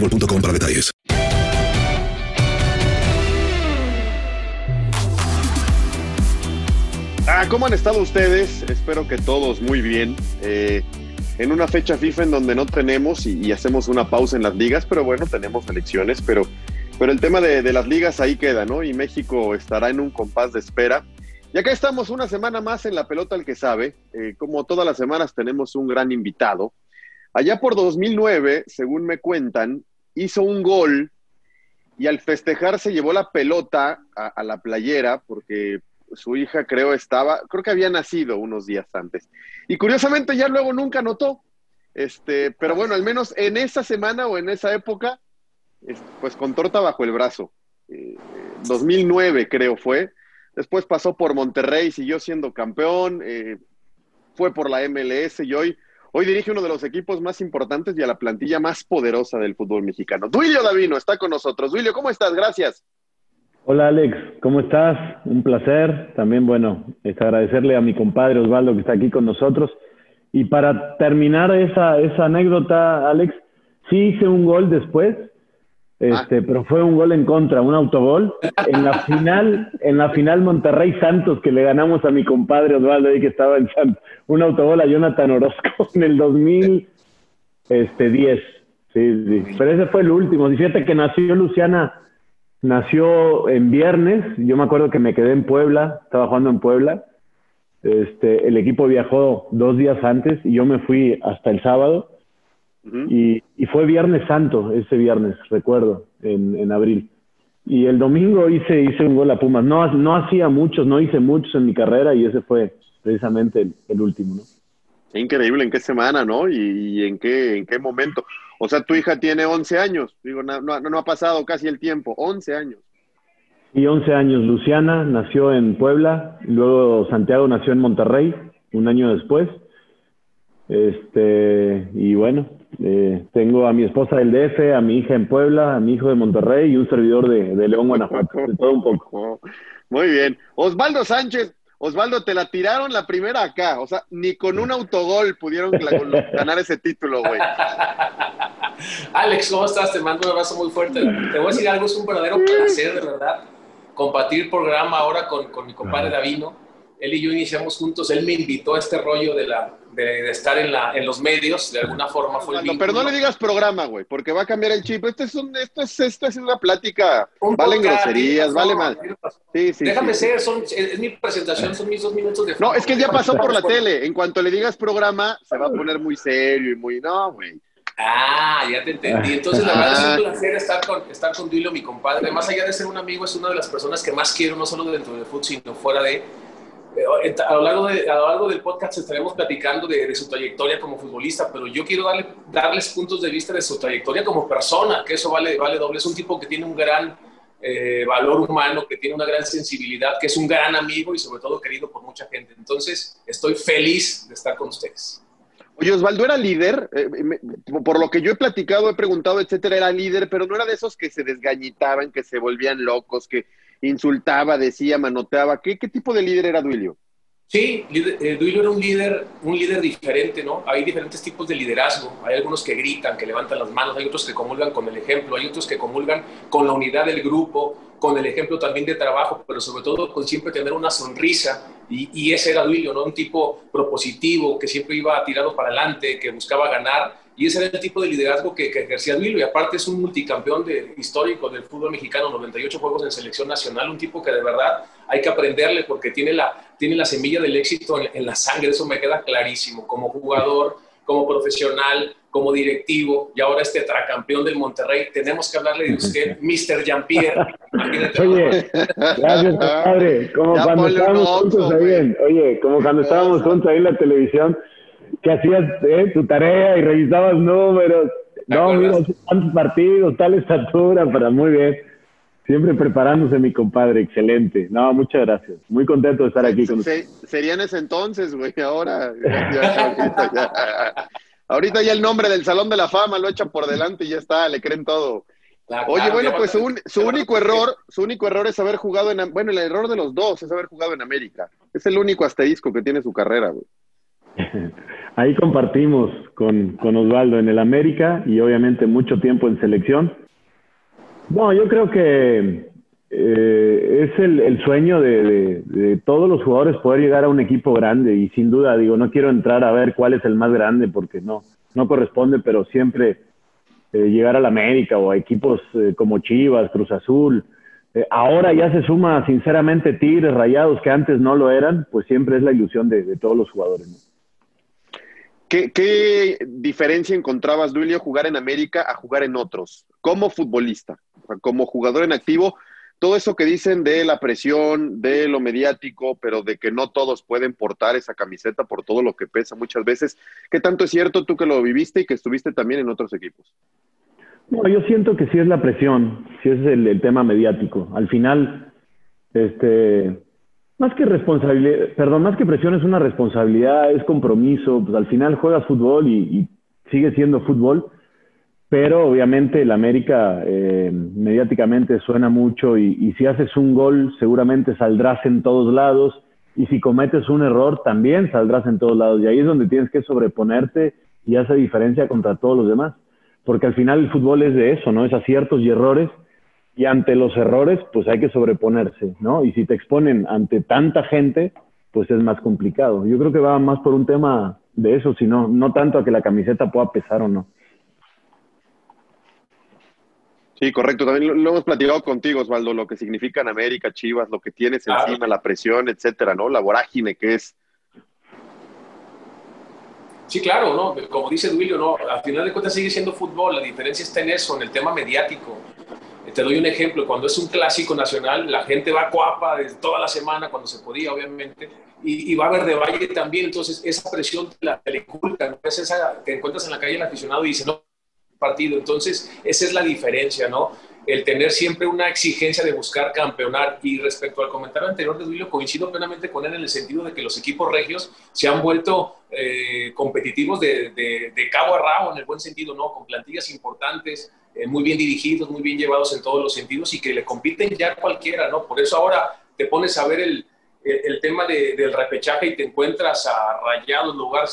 boostmobile.com para detalles. Ah, ¿cómo han estado ustedes? Espero que todos muy bien. Eh, en una fecha FIFA en donde no tenemos y, hacemos una pausa en las ligas, pero bueno, tenemos elecciones, pero, pero el tema de, de las ligas ahí queda, ¿no? Y México estará en un compás de espera. Y acá estamos una semana más en la pelota al que sabe. Eh, como todas las semanas tenemos un gran invitado. Allá por 2009, según me cuentan, hizo un gol y al festejar se llevó la pelota a, la playera porque su hija creo estaba, creo que había nacido unos días antes. Y curiosamente ya luego nunca notó. Este, pero bueno, al menos en esa semana o en esa época, es- pues con torta bajo el brazo. Eh, 2009 creo fue. Después pasó por Monterrey, siguió siendo campeón, eh, fue por la MLS y hoy, hoy dirige uno de los equipos más importantes y a la plantilla más poderosa del fútbol mexicano. Duilio Davino está con nosotros. Duilio, ¿cómo estás? Gracias. Hola Alex, ¿cómo estás? Un placer. También, bueno, es agradecerle a mi compadre Osvaldo que está aquí con nosotros. Y para terminar esa, esa anécdota, Alex, sí hice un gol después, este, pero fue un gol en contra, un autogol. En la final, en la final Monterrey Santos, que le ganamos a mi compadre Osvaldo ahí que estaba en Santos, un autogol a Jonathan Orozco en el 2010. Este, 10. Sí, sí. Pero ese fue el último. Y Fíjate que nació Luciana Nació en viernes, yo me acuerdo que me quedé en Puebla, estaba jugando en Puebla. Este, el equipo viajó dos días antes y yo me fui hasta el sábado. Y, y fue Viernes Santo, ese viernes, recuerdo, en, en abril. Y el domingo hice, hice un gol a Pumas. No, no hacía muchos, no hice muchos en mi carrera y ese fue precisamente el, el último, ¿no? Increíble en qué semana, ¿no? Y, y en qué en qué momento. O sea, tu hija tiene 11 años. Digo, no, no, no ha pasado casi el tiempo. 11 años. Y 11 años. Luciana nació en Puebla, luego Santiago nació en Monterrey, un año después. Este, y bueno, eh, tengo a mi esposa del DF, a mi hija en Puebla, a mi hijo de Monterrey y un servidor de, de León, Guanajuato. De todo un poco. Muy bien. Osvaldo Sánchez. Osvaldo, te la tiraron la primera acá. O sea, ni con un autogol pudieron ganar ese título, güey. Alex, ¿cómo estás? Te mando un abrazo muy fuerte. Te voy a decir algo, es un verdadero placer, de verdad, compartir programa ahora con, con mi compadre Davino. Él y yo iniciamos juntos, él me invitó a este rollo de, la, de, de estar en, la, en los medios, de alguna forma fue el pero no le digas programa, güey, porque va a cambiar el chip. Este es un, esto es, esto es una plática. Un Valen podcast, groserías, vale mal. Sí, sí. Déjame sí. ser, son, es, mi presentación, son mis dos minutos de No, es que ya pasó por la tele. En cuanto le digas programa, se va a poner muy serio y muy. No, güey. Ah, ya te entendí. Entonces, la verdad es un placer estar con, estar con Duilio, mi compadre. Más allá de ser un amigo, es una de las personas que más quiero, no solo dentro del fútbol, sino fuera de. Eh, a lo largo, del podcast estaremos platicando de, su trayectoria como futbolista, pero yo quiero darle, darles puntos de vista de su trayectoria como persona, que eso vale, doble. Es un tipo que tiene un gran eh, valor humano, que tiene una gran sensibilidad, que es un gran amigo y sobre todo querido por mucha gente. Entonces, estoy feliz de estar con ustedes. Oye, Osvaldo era líder, eh, por lo que yo he platicado, he preguntado, etcétera, era líder, pero no era de esos que se desgañitaban, que se volvían locos, que insultaba, decía, manoteaba. ¿Qué, qué tipo de líder era Duilio? Sí, eh, Duilio era un líder, un líder diferente, ¿no? Hay diferentes tipos de liderazgo. Hay algunos que gritan, que levantan las manos, hay otros que comulgan con el ejemplo, hay otros que comulgan con la unidad del grupo, con el ejemplo también de trabajo, pero sobre todo con siempre tener una sonrisa. Y, ese era Duilio, ¿no? Un tipo propositivo, que siempre iba tirado para adelante, que buscaba ganar. Y ese era el tipo de liderazgo que, ejercía Duilio. Y aparte es un multicampeón de, histórico del fútbol mexicano, 98 juegos en selección nacional, un tipo que de verdad hay que aprenderle porque tiene la, tiene la semilla del éxito en, en la sangre, eso me queda clarísimo. Como jugador, como profesional, como directivo y ahora este tracampeón del Monterrey, tenemos que hablarle de usted, Mr. Jean-Pierre. Oye, gracias, padre. Como cuando estábamos juntos ahí en, oye, como cuando estábamos juntos ahí en la televisión, que hacías eh, tu tarea y revisabas números. No, mira, tantos partidos, tal estatura, para muy bien. Siempre preparándose, mi compadre, excelente. No, muchas gracias. Muy contento de estar aquí con usted. Sería en ese entonces, güey, ahora. ahorita, ya, el nombre del Salón de la Fama lo echan por delante y ya está, le creen todo. Oye, bueno, pues su, su único error, su único error es haber jugado en, bueno, el error de los dos es haber jugado en América. Es el único asterisco que tiene su carrera, güey. Ahí compartimos con, con Osvaldo en el América y obviamente mucho tiempo en selección no, yo creo que eh, es el, sueño de, todos los jugadores poder llegar a un equipo grande y sin duda, digo, no quiero entrar a ver cuál es el más grande porque no, no corresponde, pero siempre eh, llegar a la América o a equipos eh, como Chivas, Cruz Azul. ahora ya se suma sinceramente Tigres, Rayados, que antes no lo eran, pues siempre es la ilusión de, todos los jugadores. ¿Qué, diferencia encontrabas, Duilio, jugar en América a jugar en otros, como futbolista, como jugador en activo? Todo eso que dicen de la presión, de lo mediático, pero de que no todos pueden portar esa camiseta por todo lo que pesa muchas veces. ¿Qué tanto es cierto tú que lo viviste y que estuviste también en otros equipos? No, yo siento que sí es la presión, sí es el, el tema mediático. Al final, este, más que responsabilidad, perdón, más que presión es una responsabilidad, es compromiso, pues al final juegas fútbol y, sigue siendo fútbol, pero obviamente el América eh, mediáticamente suena mucho y, y, si haces un gol seguramente saldrás en todos lados y si cometes un error también saldrás en todos lados y ahí es donde tienes que sobreponerte y hace diferencia contra todos los demás, porque al final el fútbol es de eso, ¿no? Es aciertos y errores y ante los errores, pues hay que sobreponerse, ¿no? Y si te exponen ante tanta gente, pues es más complicado. Yo creo que va más por un tema de eso, sino no tanto a que la camiseta pueda pesar o no. Sí, correcto. También lo, hemos platicado contigo, Osvaldo, lo que significa en América, Chivas, lo que tienes encima, la presión, etcétera, ¿no? La vorágine que es. Sí, claro, ¿no? Como dice Duilio, ¿no? Al final de cuentas sigue siendo fútbol, la diferencia está en eso, en el tema mediático. Te doy un ejemplo, cuando es un clásico nacional, la gente va cuapa desde toda la semana, cuando se podía, obviamente, y, va a ver de Valle también, entonces esa presión te la, te inculcan, esa, te encuentras en la calle el aficionado y dice, no, partido, entonces esa es la diferencia, ¿no? El tener siempre una exigencia de buscar campeonar. Y respecto al comentario anterior de Duilio, coincido plenamente con él en el sentido de que los equipos regios se han vuelto eh, competitivos de, de, cabo a rabo, en el buen sentido, ¿no? Con plantillas importantes, eh, muy bien dirigidos, muy bien llevados en todos los sentidos y que le compiten ya cualquiera, ¿no? Por eso ahora te pones a ver el, el, tema del repechaje y te encuentras a Rayados lugar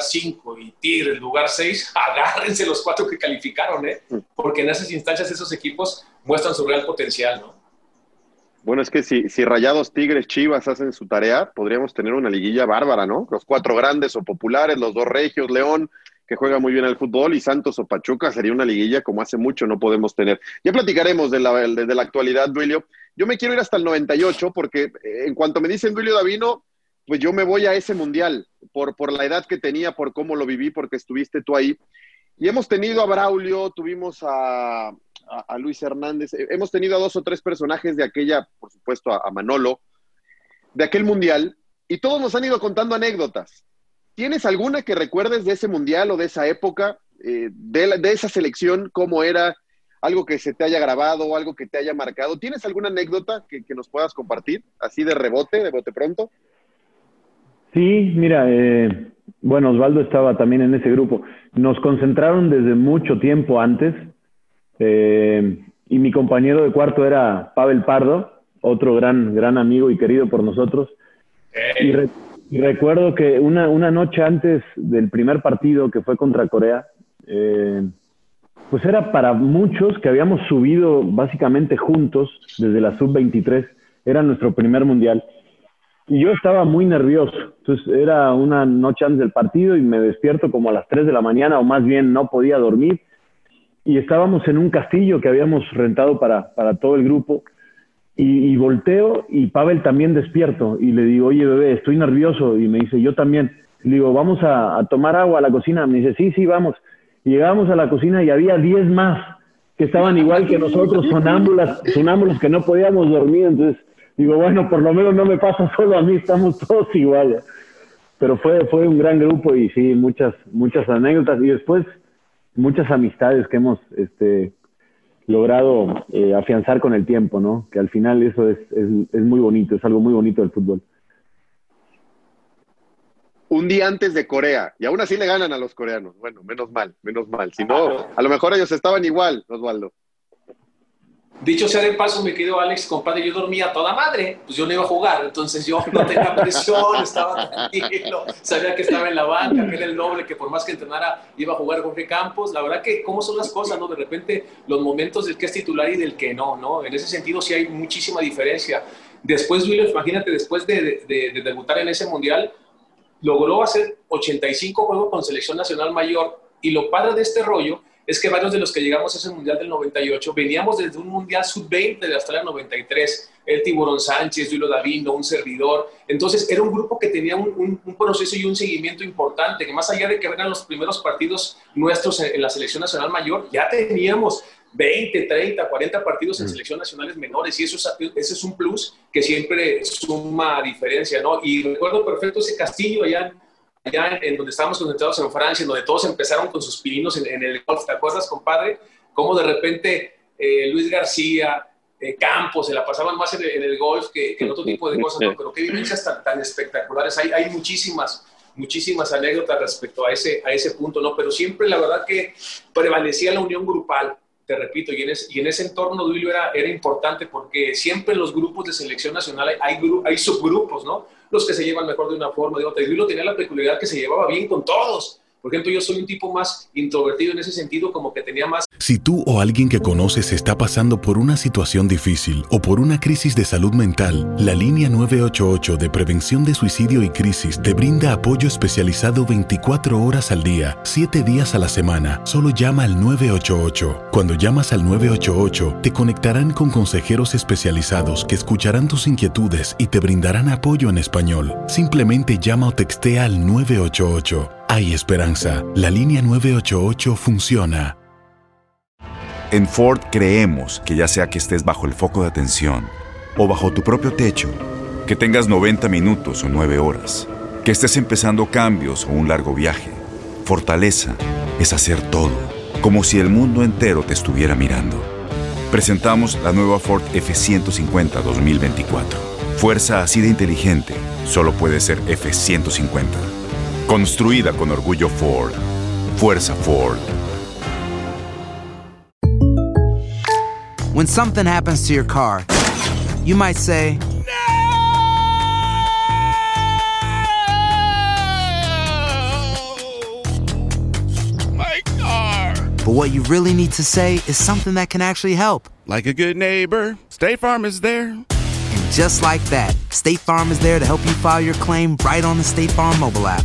5 lugar y Tigres lugar 6, agárrense los cuatro que calificaron, ¿eh? Porque en esas instancias esos equipos muestran su real potencial, ¿no? Bueno, es que si, si Rayados, Tigres, Chivas hacen su tarea, podríamos tener una liguilla bárbara, ¿no? Los cuatro grandes o populares, los dos regios, León, que juega muy bien al fútbol, y Santos o Pachuca sería una liguilla como hace mucho no podemos tener. Ya platicaremos de la, de la actualidad, Duilio. Yo me quiero ir hasta el 98 porque eh, en cuanto me dicen Duilio Davino, pues yo me voy a ese mundial por, por la edad que tenía, por cómo lo viví, porque estuviste tú ahí. y hemos tenido a Braulio, tuvimos a, Luis Hernández, eh, hemos tenido a dos o tres personajes de aquella, por supuesto, a, Manolo, de aquel mundial, y todos nos han ido contando anécdotas. ¿Tienes alguna que recuerdes de ese mundial o de esa época, eh, de, de, esa selección, cómo era, algo que se te haya grabado o algo que te haya marcado? ¿Tienes alguna anécdota que, que nos puedas compartir, así de rebote, de bote pronto? Sí, mira, eh, bueno, Osvaldo estaba también en ese grupo. Nos concentraron desde mucho tiempo antes eh, y mi compañero de cuarto era Pavel Pardo, otro gran, gran amigo y querido por nosotros. Y, recuerdo que una, una, noche antes del primer partido que fue contra Corea, eh, pues era para muchos que habíamos subido básicamente juntos desde la sub-23, era nuestro primer mundial. Y yo estaba muy nervioso. Entonces era una noche antes del partido y me despierto como a las 3 de la mañana o más bien no podía dormir. Y estábamos en un castillo que habíamos rentado para, para todo el grupo. Y, volteo y Pavel también despierto. Y le digo, oye bebé, estoy nervioso. Y me dice, yo también. Le digo, vamos a, a tomar agua a la cocina. Me dice, sí, sí, vamos. Y llegamos a la cocina y había 10 más que estaban igual que nosotros, sonámbulas, sonámbulos que no podíamos dormir. Entonces digo, bueno, por lo menos no me pasa solo a mí, estamos todos iguales. Pero fue, fue un gran grupo y sí, muchas, muchas anécdotas y después muchas amistades que hemos este, logrado eh, afianzar con el tiempo, ¿no? Que al final eso es, es, es muy bonito, es algo muy bonito del fútbol. Un día antes de Corea, y aún así le ganan a los coreanos. Bueno, menos mal, menos mal. Si no, a lo mejor ellos estaban igual, Osvaldo. Dicho sea de paso, me quedo Alex, compadre, yo dormía toda madre, pues yo no iba a jugar, entonces yo no tenía presión, estaba tranquilo, sabía que estaba en la banca, que era el noble, que por más que entrenara iba a jugar Jorge Campos. La verdad que, ¿cómo son las cosas, no? De repente, los momentos del que es titular y del que no, ¿no? En ese sentido sí hay muchísima diferencia. Después, William, imagínate, después de, de, de debutar en ese mundial, logró hacer 85 juegos con selección nacional mayor y lo padre de este rollo es que varios de los que llegamos a ese Mundial del 98 veníamos desde un Mundial Sub-20 de Australia 93, el Tiburón Sánchez, Julio Davino, un servidor. Entonces era un grupo que tenía un, un, proceso y un seguimiento importante, que más allá de que eran los primeros partidos nuestros en, la selección nacional mayor, ya teníamos 20, 30, 40 partidos en mm. selección nacionales menores y eso es, ese es un plus que siempre suma diferencia, ¿no? Y recuerdo perfecto ese castillo allá allá en donde estábamos concentrados en Francia, en donde todos empezaron con sus pininos en, el golf. ¿Te acuerdas, compadre? Cómo de repente eh, Luis García, eh, Campos, se la pasaban más en el, golf que, en otro tipo de cosas, ¿no? Pero qué vivencias tan, tan espectaculares. Hay, hay muchísimas, muchísimas anécdotas respecto a ese, a ese punto, ¿no? Pero siempre la verdad que prevalecía la unión grupal te repito, y en, ese, entorno Duilio era, era importante porque siempre en los grupos de selección nacional hay subgrupos, ¿no? Los que se llevan mejor de una forma, de otra. Y Duilio tenía la peculiaridad que se llevaba bien con todos. Por ejemplo, yo soy un tipo más introvertido en ese sentido, como que tenía más... Si tú o alguien que conoces está pasando por una situación difícil o por una crisis de salud mental, la línea 988 de prevención de suicidio y crisis te brinda apoyo especializado 24 horas al día, 7 días a la semana. Solo llama al 988. Cuando llamas al 988, te conectarán con consejeros especializados que escucharán tus inquietudes y te brindarán apoyo en español. Simplemente llama o textea al 988. Hay esperanza. La línea 988 funciona. En Ford creemos que ya sea que estés bajo el foco de atención o bajo tu propio techo, que tengas 90 minutos o 9 horas, que estés empezando cambios o un largo viaje, fortaleza es hacer todo, como si el mundo entero te estuviera mirando. Presentamos la nueva Ford F150 2024. Fuerza así de inteligente solo puede ser F150. Construida con orgullo Ford. Fuerza Ford. When something happens to your car, you might say, My car. But what you really need to say is something that can actually help. Like a good neighbor, State Farm is there. And just like that, State Farm is there to help you file your claim right on the State Farm mobile app.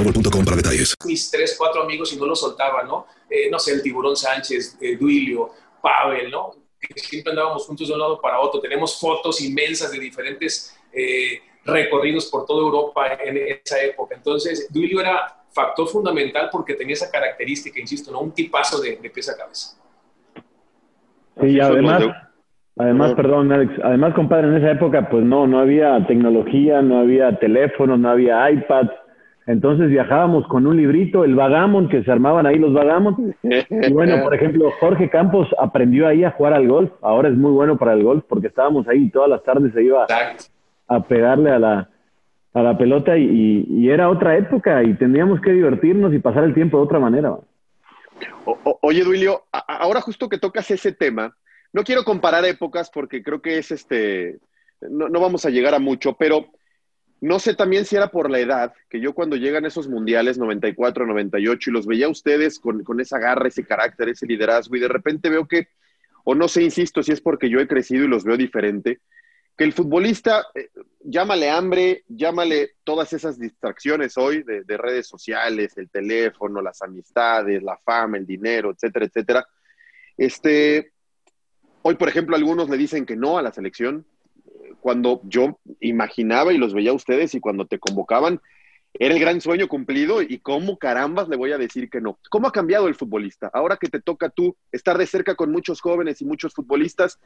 boostmobile.com para detalles. Mis tres, cuatro amigos y no los soltaba, ¿no? Eh, no sé, el Tiburón Sánchez, eh, Duilio, Pavel, ¿no? Que siempre andábamos juntos de un lado para otro. Tenemos fotos inmensas de diferentes eh, recorridos por toda Europa en esa época. Entonces, Duilio era factor fundamental porque tenía esa característica, insisto, ¿no? Un tipazo de, de pies a cabeza. Sí, además, además, perdón, Alex, además, compadre, en esa época, pues no, no había tecnología, no había teléfono, no había iPad. Entonces viajábamos con un librito, el Vagamon, que se armaban ahí los Vagamon. Y bueno, por ejemplo, Jorge Campos aprendió ahí a jugar al golf. Ahora es muy bueno para el golf porque estábamos ahí todas las tardes se iba a pegarle a la, a la pelota y, y era otra época y teníamos que divertirnos y pasar el tiempo de otra manera. O- o- oye, Duilio, a- ahora justo que tocas ese tema, no quiero comparar épocas porque creo que es este, no, no vamos a llegar a mucho, pero no sé también si era por la edad, que yo cuando llegan esos mundiales 94, 98 y los veía a ustedes con, con esa garra, ese carácter, ese liderazgo y de repente veo que, o no sé, insisto, si es porque yo he crecido y los veo diferente, que el futbolista, eh, llámale hambre, llámale todas esas distracciones hoy de, de redes sociales, el teléfono, las amistades, la fama, el dinero, etcétera, etcétera. Este, hoy, por ejemplo, algunos le dicen que no a la selección, cuando yo imaginaba y los veía a ustedes y cuando te convocaban, era el gran sueño cumplido y cómo carambas le voy a decir que no. ¿Cómo ha cambiado el futbolista? Ahora que te toca tú estar de cerca con muchos jóvenes y muchos futbolistas,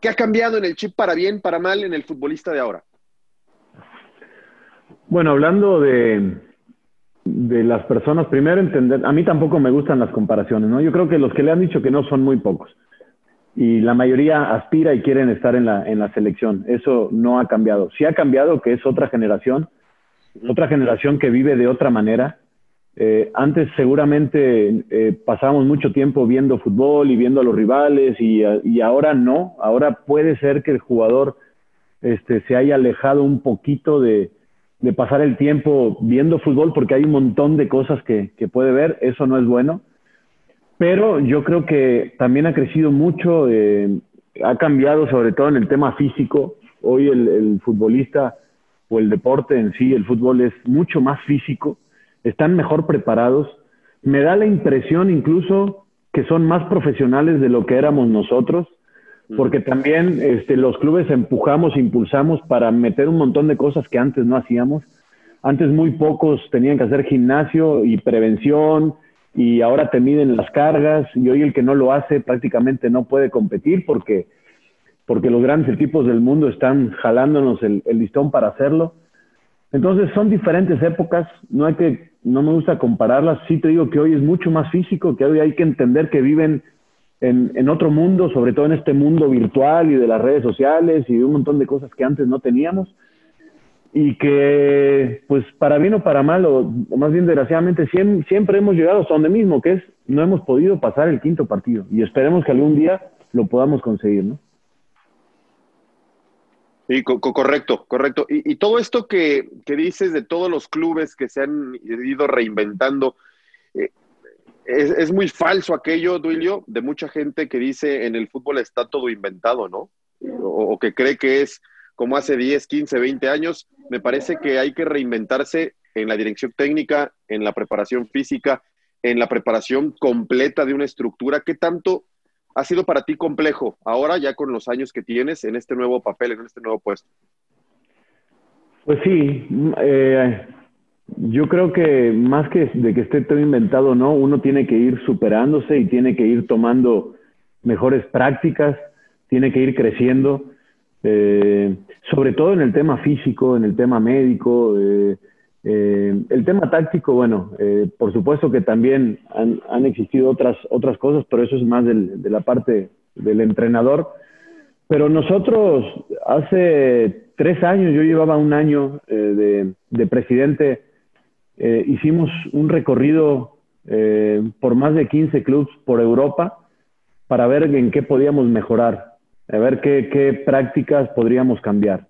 ¿qué ha cambiado en el chip para bien, para mal en el futbolista de ahora? Bueno, hablando de, de las personas, primero entender, a mí tampoco me gustan las comparaciones, ¿no? Yo creo que los que le han dicho que no son muy pocos. Y la mayoría aspira y quieren estar en la, en la selección. Eso no ha cambiado. Sí ha cambiado que es otra generación, otra generación que vive de otra manera. Eh, antes seguramente eh, pasábamos mucho tiempo viendo fútbol y viendo a los rivales y, y ahora no. Ahora puede ser que el jugador este, se haya alejado un poquito de, de pasar el tiempo viendo fútbol porque hay un montón de cosas que, que puede ver, eso no es bueno. Pero yo creo que también ha crecido mucho, eh, ha cambiado sobre todo en el tema físico. Hoy el, el, futbolista o el deporte en sí, el fútbol es mucho más físico, están mejor preparados. Me da la impresión incluso que son más profesionales de lo que éramos nosotros porque también este, los clubes empujamos, impulsamos para meter un montón de cosas que antes no hacíamos. Antes muy pocos tenían que hacer gimnasio y prevención y ahora te miden las cargas y hoy el que no lo hace prácticamente no puede competir porque, porque los grandes equipos del mundo están jalándonos el, listón para hacerlo. Entonces son diferentes épocas, no hay que, no me gusta compararlas, sí te digo que hoy es mucho más físico, que hoy hay que entender que viven en, en, otro mundo, sobre todo en este mundo virtual y de las redes sociales y de un montón de cosas que antes no teníamos. Y que, pues, para bien o para mal, o, más bien desgraciadamente, siempre, hemos llegado hasta donde mismo, que es no hemos podido pasar el quinto partido. Y esperemos que algún día lo podamos conseguir, ¿no? Sí, co correcto, correcto. Y, todo esto que, que, dices de todos los clubes que se han ido reinventando, eh, es, es, muy falso aquello, Duilio, de mucha gente que dice en el fútbol está todo inventado, ¿no? O, que cree que es como hace 10, 15, 20 años. Me parece que hay que reinventarse en la dirección técnica, en la preparación física, en la preparación completa de una estructura. ¿Qué tanto ha sido para ti complejo ahora, ya con los años que tienes, en este nuevo papel, en este nuevo puesto? Pues sí, eh, yo creo que más que de que esté todo inventado, ¿no? Uno tiene que ir superándose y tiene que ir tomando mejores prácticas, tiene que ir creciendo, eh, sobre todo en el tema físico, en el tema médico, eh, eh, el tema táctico, bueno, eh, por supuesto que también han, han, existido otras, otras cosas, pero eso es más del, de la parte del entrenador. Pero nosotros, hace tres años, yo llevaba un año de, de, presidente hicimos un recorrido por más de 15 clubes por Europa para ver en qué podíamos mejorar, a ver qué, prácticas podríamos cambiar.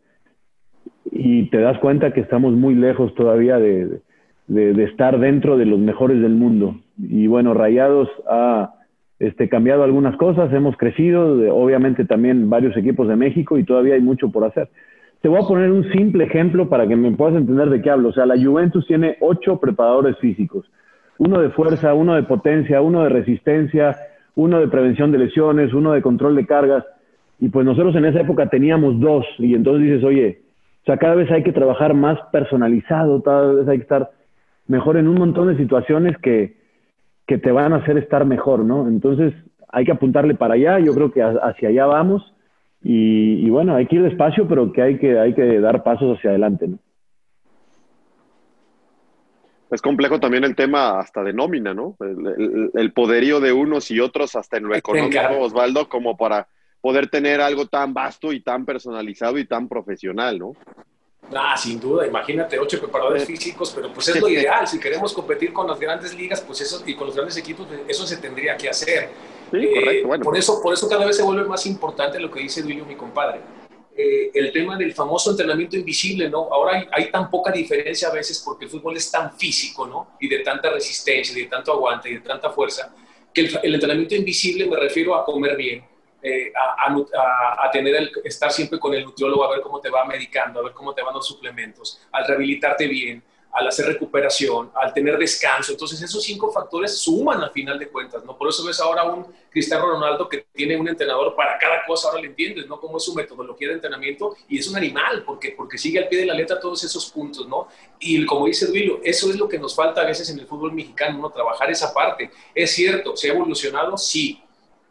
Y te das cuenta que estamos muy lejos todavía de, estar dentro de los mejores del mundo. Y bueno, Rayados ha este, cambiado algunas cosas, hemos crecido, obviamente también varios equipos de México y todavía hay mucho por hacer. Te voy a poner un simple ejemplo para que me puedas entender de qué hablo. O sea, la Juventus tiene ocho preparadores físicos. Uno de fuerza, uno de potencia, uno de resistencia, uno de prevención de lesiones, uno de control de cargas. Y pues nosotros en esa época teníamos dos. Y entonces dices, oye, o sea, cada vez hay que trabajar más personalizado, cada vez hay que estar mejor en un montón de situaciones que, que te van a hacer estar mejor, ¿no? Entonces hay que apuntarle para allá, yo creo que ha- hacia allá vamos y, y bueno, hay que ir despacio, pero que hay que, hay que dar pasos hacia adelante, ¿no? Es complejo también el tema hasta de nómina, ¿no? El, el- el poderío de unos y otros hasta en lo económico. Osvaldo, como para poder tener algo tan vasto y tan personalizado y tan profesional, ¿no? Ah, sin duda, imagínate, ocho preparadores físicos, pero pues es lo ideal. Si queremos competir con las grandes ligas pues eso, y con los grandes equipos, pues, eso se tendría que hacer. Sí, Eh, correcto, bueno. por, eso, por eso cada vez se vuelve más importante lo que dice Duilio, mi compadre. Eh, el tema del famoso entrenamiento invisible, ¿no? Ahora hay, hay tan poca diferencia a veces porque el fútbol es tan físico, ¿no? Y de tanta resistencia, y de tanto aguante y de tanta fuerza, que el, el entrenamiento invisible me refiero a comer bien, eh, a, tener el, estar siempre con el nutriólogo a ver cómo te va medicando, a ver cómo te van los suplementos, al rehabilitarte bien, al hacer recuperación, al tener descanso. Entonces esos cinco factores suman al final de cuentas, ¿no? Por eso ves ahora un Cristiano Ronaldo que tiene un entrenador para cada cosa, ahora le entiendes, ¿no? Cómo es su metodología de entrenamiento y es un animal, porque, porque sigue al pie de la letra todos esos puntos, ¿no? Y como dice Duilo, eso es lo que nos falta a veces en el fútbol mexicano, ¿no? Trabajar esa parte. Es cierto, ¿se ha evolucionado? Sí,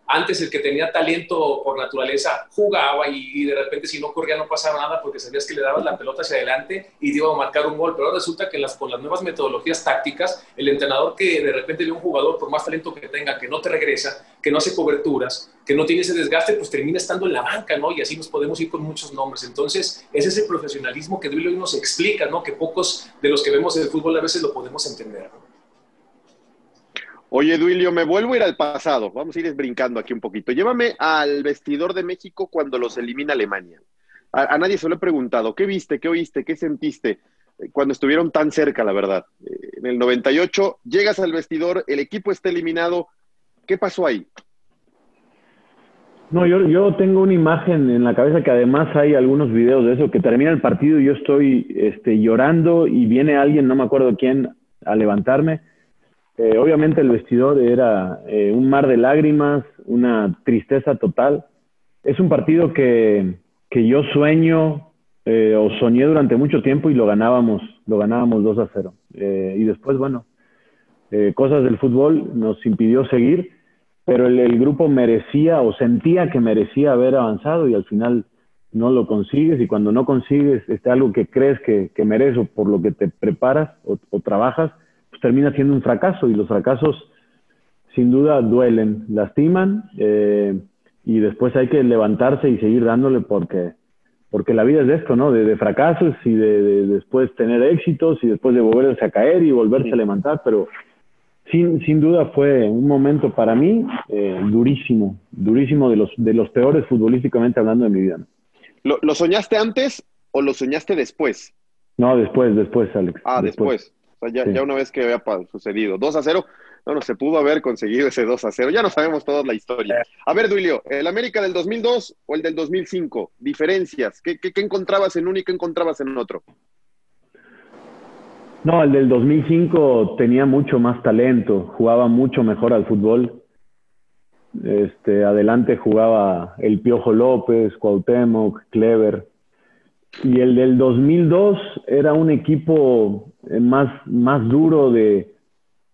antes el que tenía talento por naturaleza jugaba y, de repente si no corría no pasaba nada porque sabías que le dabas la pelota hacia adelante y te iba a marcar un gol. Pero ahora resulta que las, con las nuevas metodologías tácticas, el entrenador que de repente ve un jugador, por más talento que tenga, que no te regresa, que no hace coberturas, que no tiene ese desgaste, pues termina estando en la banca, ¿no? Y así nos podemos ir con muchos nombres. Entonces, ese es el profesionalismo que Duilo hoy nos explica, ¿no? Que pocos de los que vemos el fútbol a veces lo podemos entender. Oye, Duilio, me vuelvo a ir al pasado. Vamos a ir brincando aquí un poquito. Llévame al vestidor de México cuando los elimina Alemania. A, a nadie se lo he preguntado. ¿Qué viste? ¿Qué oíste? ¿Qué sentiste eh, cuando estuvieron tan cerca, la verdad? Eh, en el 98, llegas al vestidor, el equipo está eliminado. ¿Qué pasó ahí? No, yo, yo tengo una imagen en la cabeza que además hay algunos videos de eso, que termina el partido y yo estoy este, llorando y viene alguien, no me acuerdo quién, a levantarme. Eh, obviamente el vestidor era eh, un mar de lágrimas, una tristeza total. Es un partido que, que yo sueño eh, o soñé durante mucho tiempo y lo ganábamos, lo ganábamos 2 a 0. Eh, y después, bueno, cosas del fútbol nos impidió seguir pero el, grupo merecía o sentía que merecía haber avanzado y al final no lo consigues y cuando no consigues este, algo que crees que, que mereces o por lo que te preparas o, trabajas, pues termina siendo un fracaso y los fracasos sin duda duelen, lastiman eh, y después hay que levantarse y seguir dándole porque, porque la vida es de esto, ¿no? De, de fracasos y de, de, después tener éxitos y después de volverse a caer y volverse a levantar, pero sin, sin duda fue un momento para mí eh, durísimo, durísimo de los, de los peores futbolísticamente hablando de mi vida. ¿Lo, ¿Lo, soñaste antes o lo soñaste después? No, después, después, Alex. Ah, después. O sea, ya, sí. ya, una vez que había sucedido. 2 a 0. No, no, se pudo haber conseguido ese 2 a 0. Ya no sabemos toda la historia. A ver, Duilio, ¿el América del 2002 o el del 2005? Diferencias. ¿Qué, qué, qué encontrabas en uno y qué encontrabas en otro? No, el del 2005 tenía mucho más talento, jugaba mucho mejor al fútbol. Este, adelante jugaba el Piojo López, Cuauhtémoc, Clever. Y el del 2002 era un equipo más, más duro de,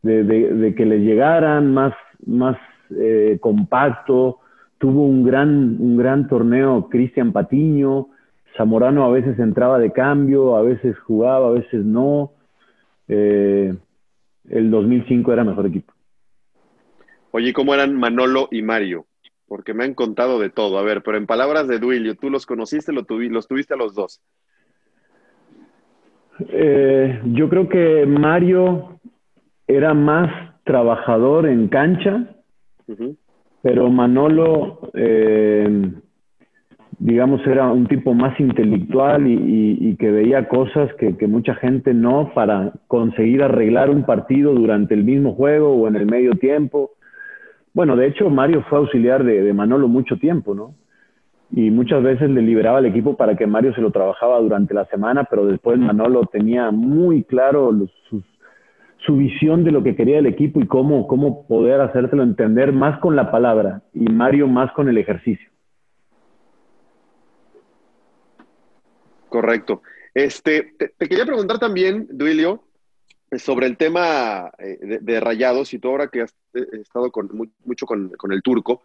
de que le llegaran, más, más eh, compacto. Tuvo un gran, un gran torneo Cristian Patiño. Zamorano a veces entraba de cambio, a veces jugaba, a veces no eh, el 2005 era mejor equipo. Oye, ¿cómo eran Manolo y Mario? Porque me han contado de todo. A ver, pero en palabras de Duilio, ¿tú los conociste, lo tuvi los tuviste a los dos? Eh, yo creo que Mario era más trabajador en cancha, pero Manolo, eh, digamos, era un tipo más intelectual y, que veía cosas que, mucha gente no para conseguir arreglar un partido durante el mismo juego o en el medio tiempo. Bueno, de hecho, Mario fue auxiliar de, de Manolo mucho tiempo, ¿no? y muchas veces le liberaba al equipo para que Mario se lo trabajaba durante la semana, pero después Manolo tenía muy claro su, su, visión de lo que quería el equipo y cómo, cómo poder hacérselo entender más con la palabra y Mario más con el ejercicio. Correcto. Este, te, quería preguntar también, Duilio, sobre el tema eh, de, rayados y tú ahora que has eh, estado con, mucho con, con el turco,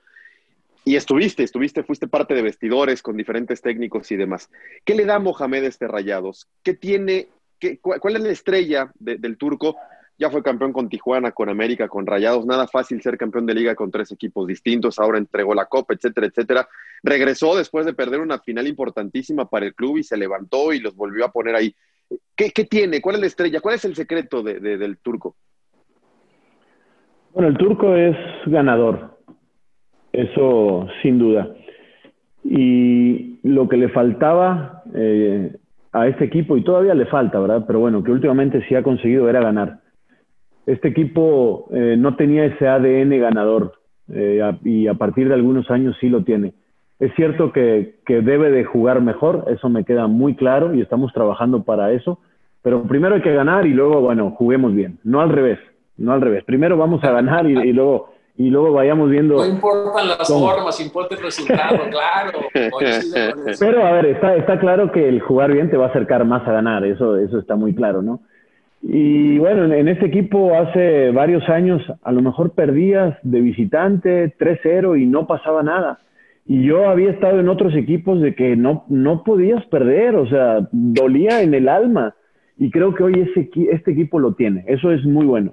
y estuviste, estuviste, fuiste parte de vestidores con diferentes técnicos y demás. ¿Qué le da Mohamed a este Rayados? ¿Qué tiene, qué, cuál, es la estrella del turco? Ya fue campeón con Tijuana, con América, con Rayados. Nada fácil ser campeón de liga con tres equipos distintos. Ahora entregó la copa, etcétera, etcétera. Regresó después de perder una final importantísima para el club y se levantó y los volvió a poner ahí. ¿Qué, tiene? ¿Cuál es la estrella? ¿Cuál es el secreto del turco? Bueno, el turco es ganador eso sin duda. Y lo que le faltaba eh, a este equipo, y todavía le falta, ¿verdad? Pero bueno, que últimamente sí ha conseguido era ganar. Este equipo eh, no tenía ese ADN ganador eh, y a partir de algunos años sí lo tiene. Es cierto que, que, debe de jugar mejor, eso me queda muy claro y estamos trabajando para eso, pero primero hay que ganar y luego, bueno, juguemos bien, no al revés, no al revés. Primero vamos a ganar y luego y luego vayamos viendo. No importan las formas, importa el resultado, claro. Pero a ver, está, está claro que el jugar bien te va a acercar más a ganar, eso, eso está muy claro, ¿no? Y bueno, en, este equipo hace varios años a lo mejor perdías de visitante 3-0 y no pasaba nada. Y yo había estado en otros equipos de que no, no podías perder, o sea, dolía en el alma. Y creo que hoy ese, este equipo lo tiene, eso es muy bueno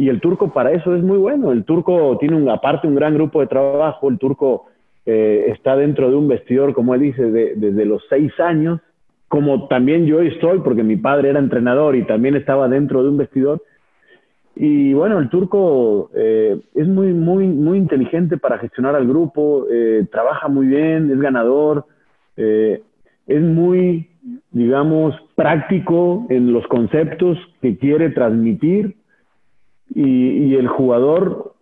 y el turco para eso es muy bueno. El turco tiene un, aparte un gran grupo de trabajo, el turco eh, está dentro de un vestidor, como él dice, desde los seis años, como también yo estoy, porque mi padre era entrenador y también estaba dentro de un vestidor. Y bueno, el turco eh, es muy, muy, muy inteligente para gestionar al grupo, eh, trabaja muy bien, es ganador, es muy, digamos, práctico en los conceptos que quiere transmitir y, el jugador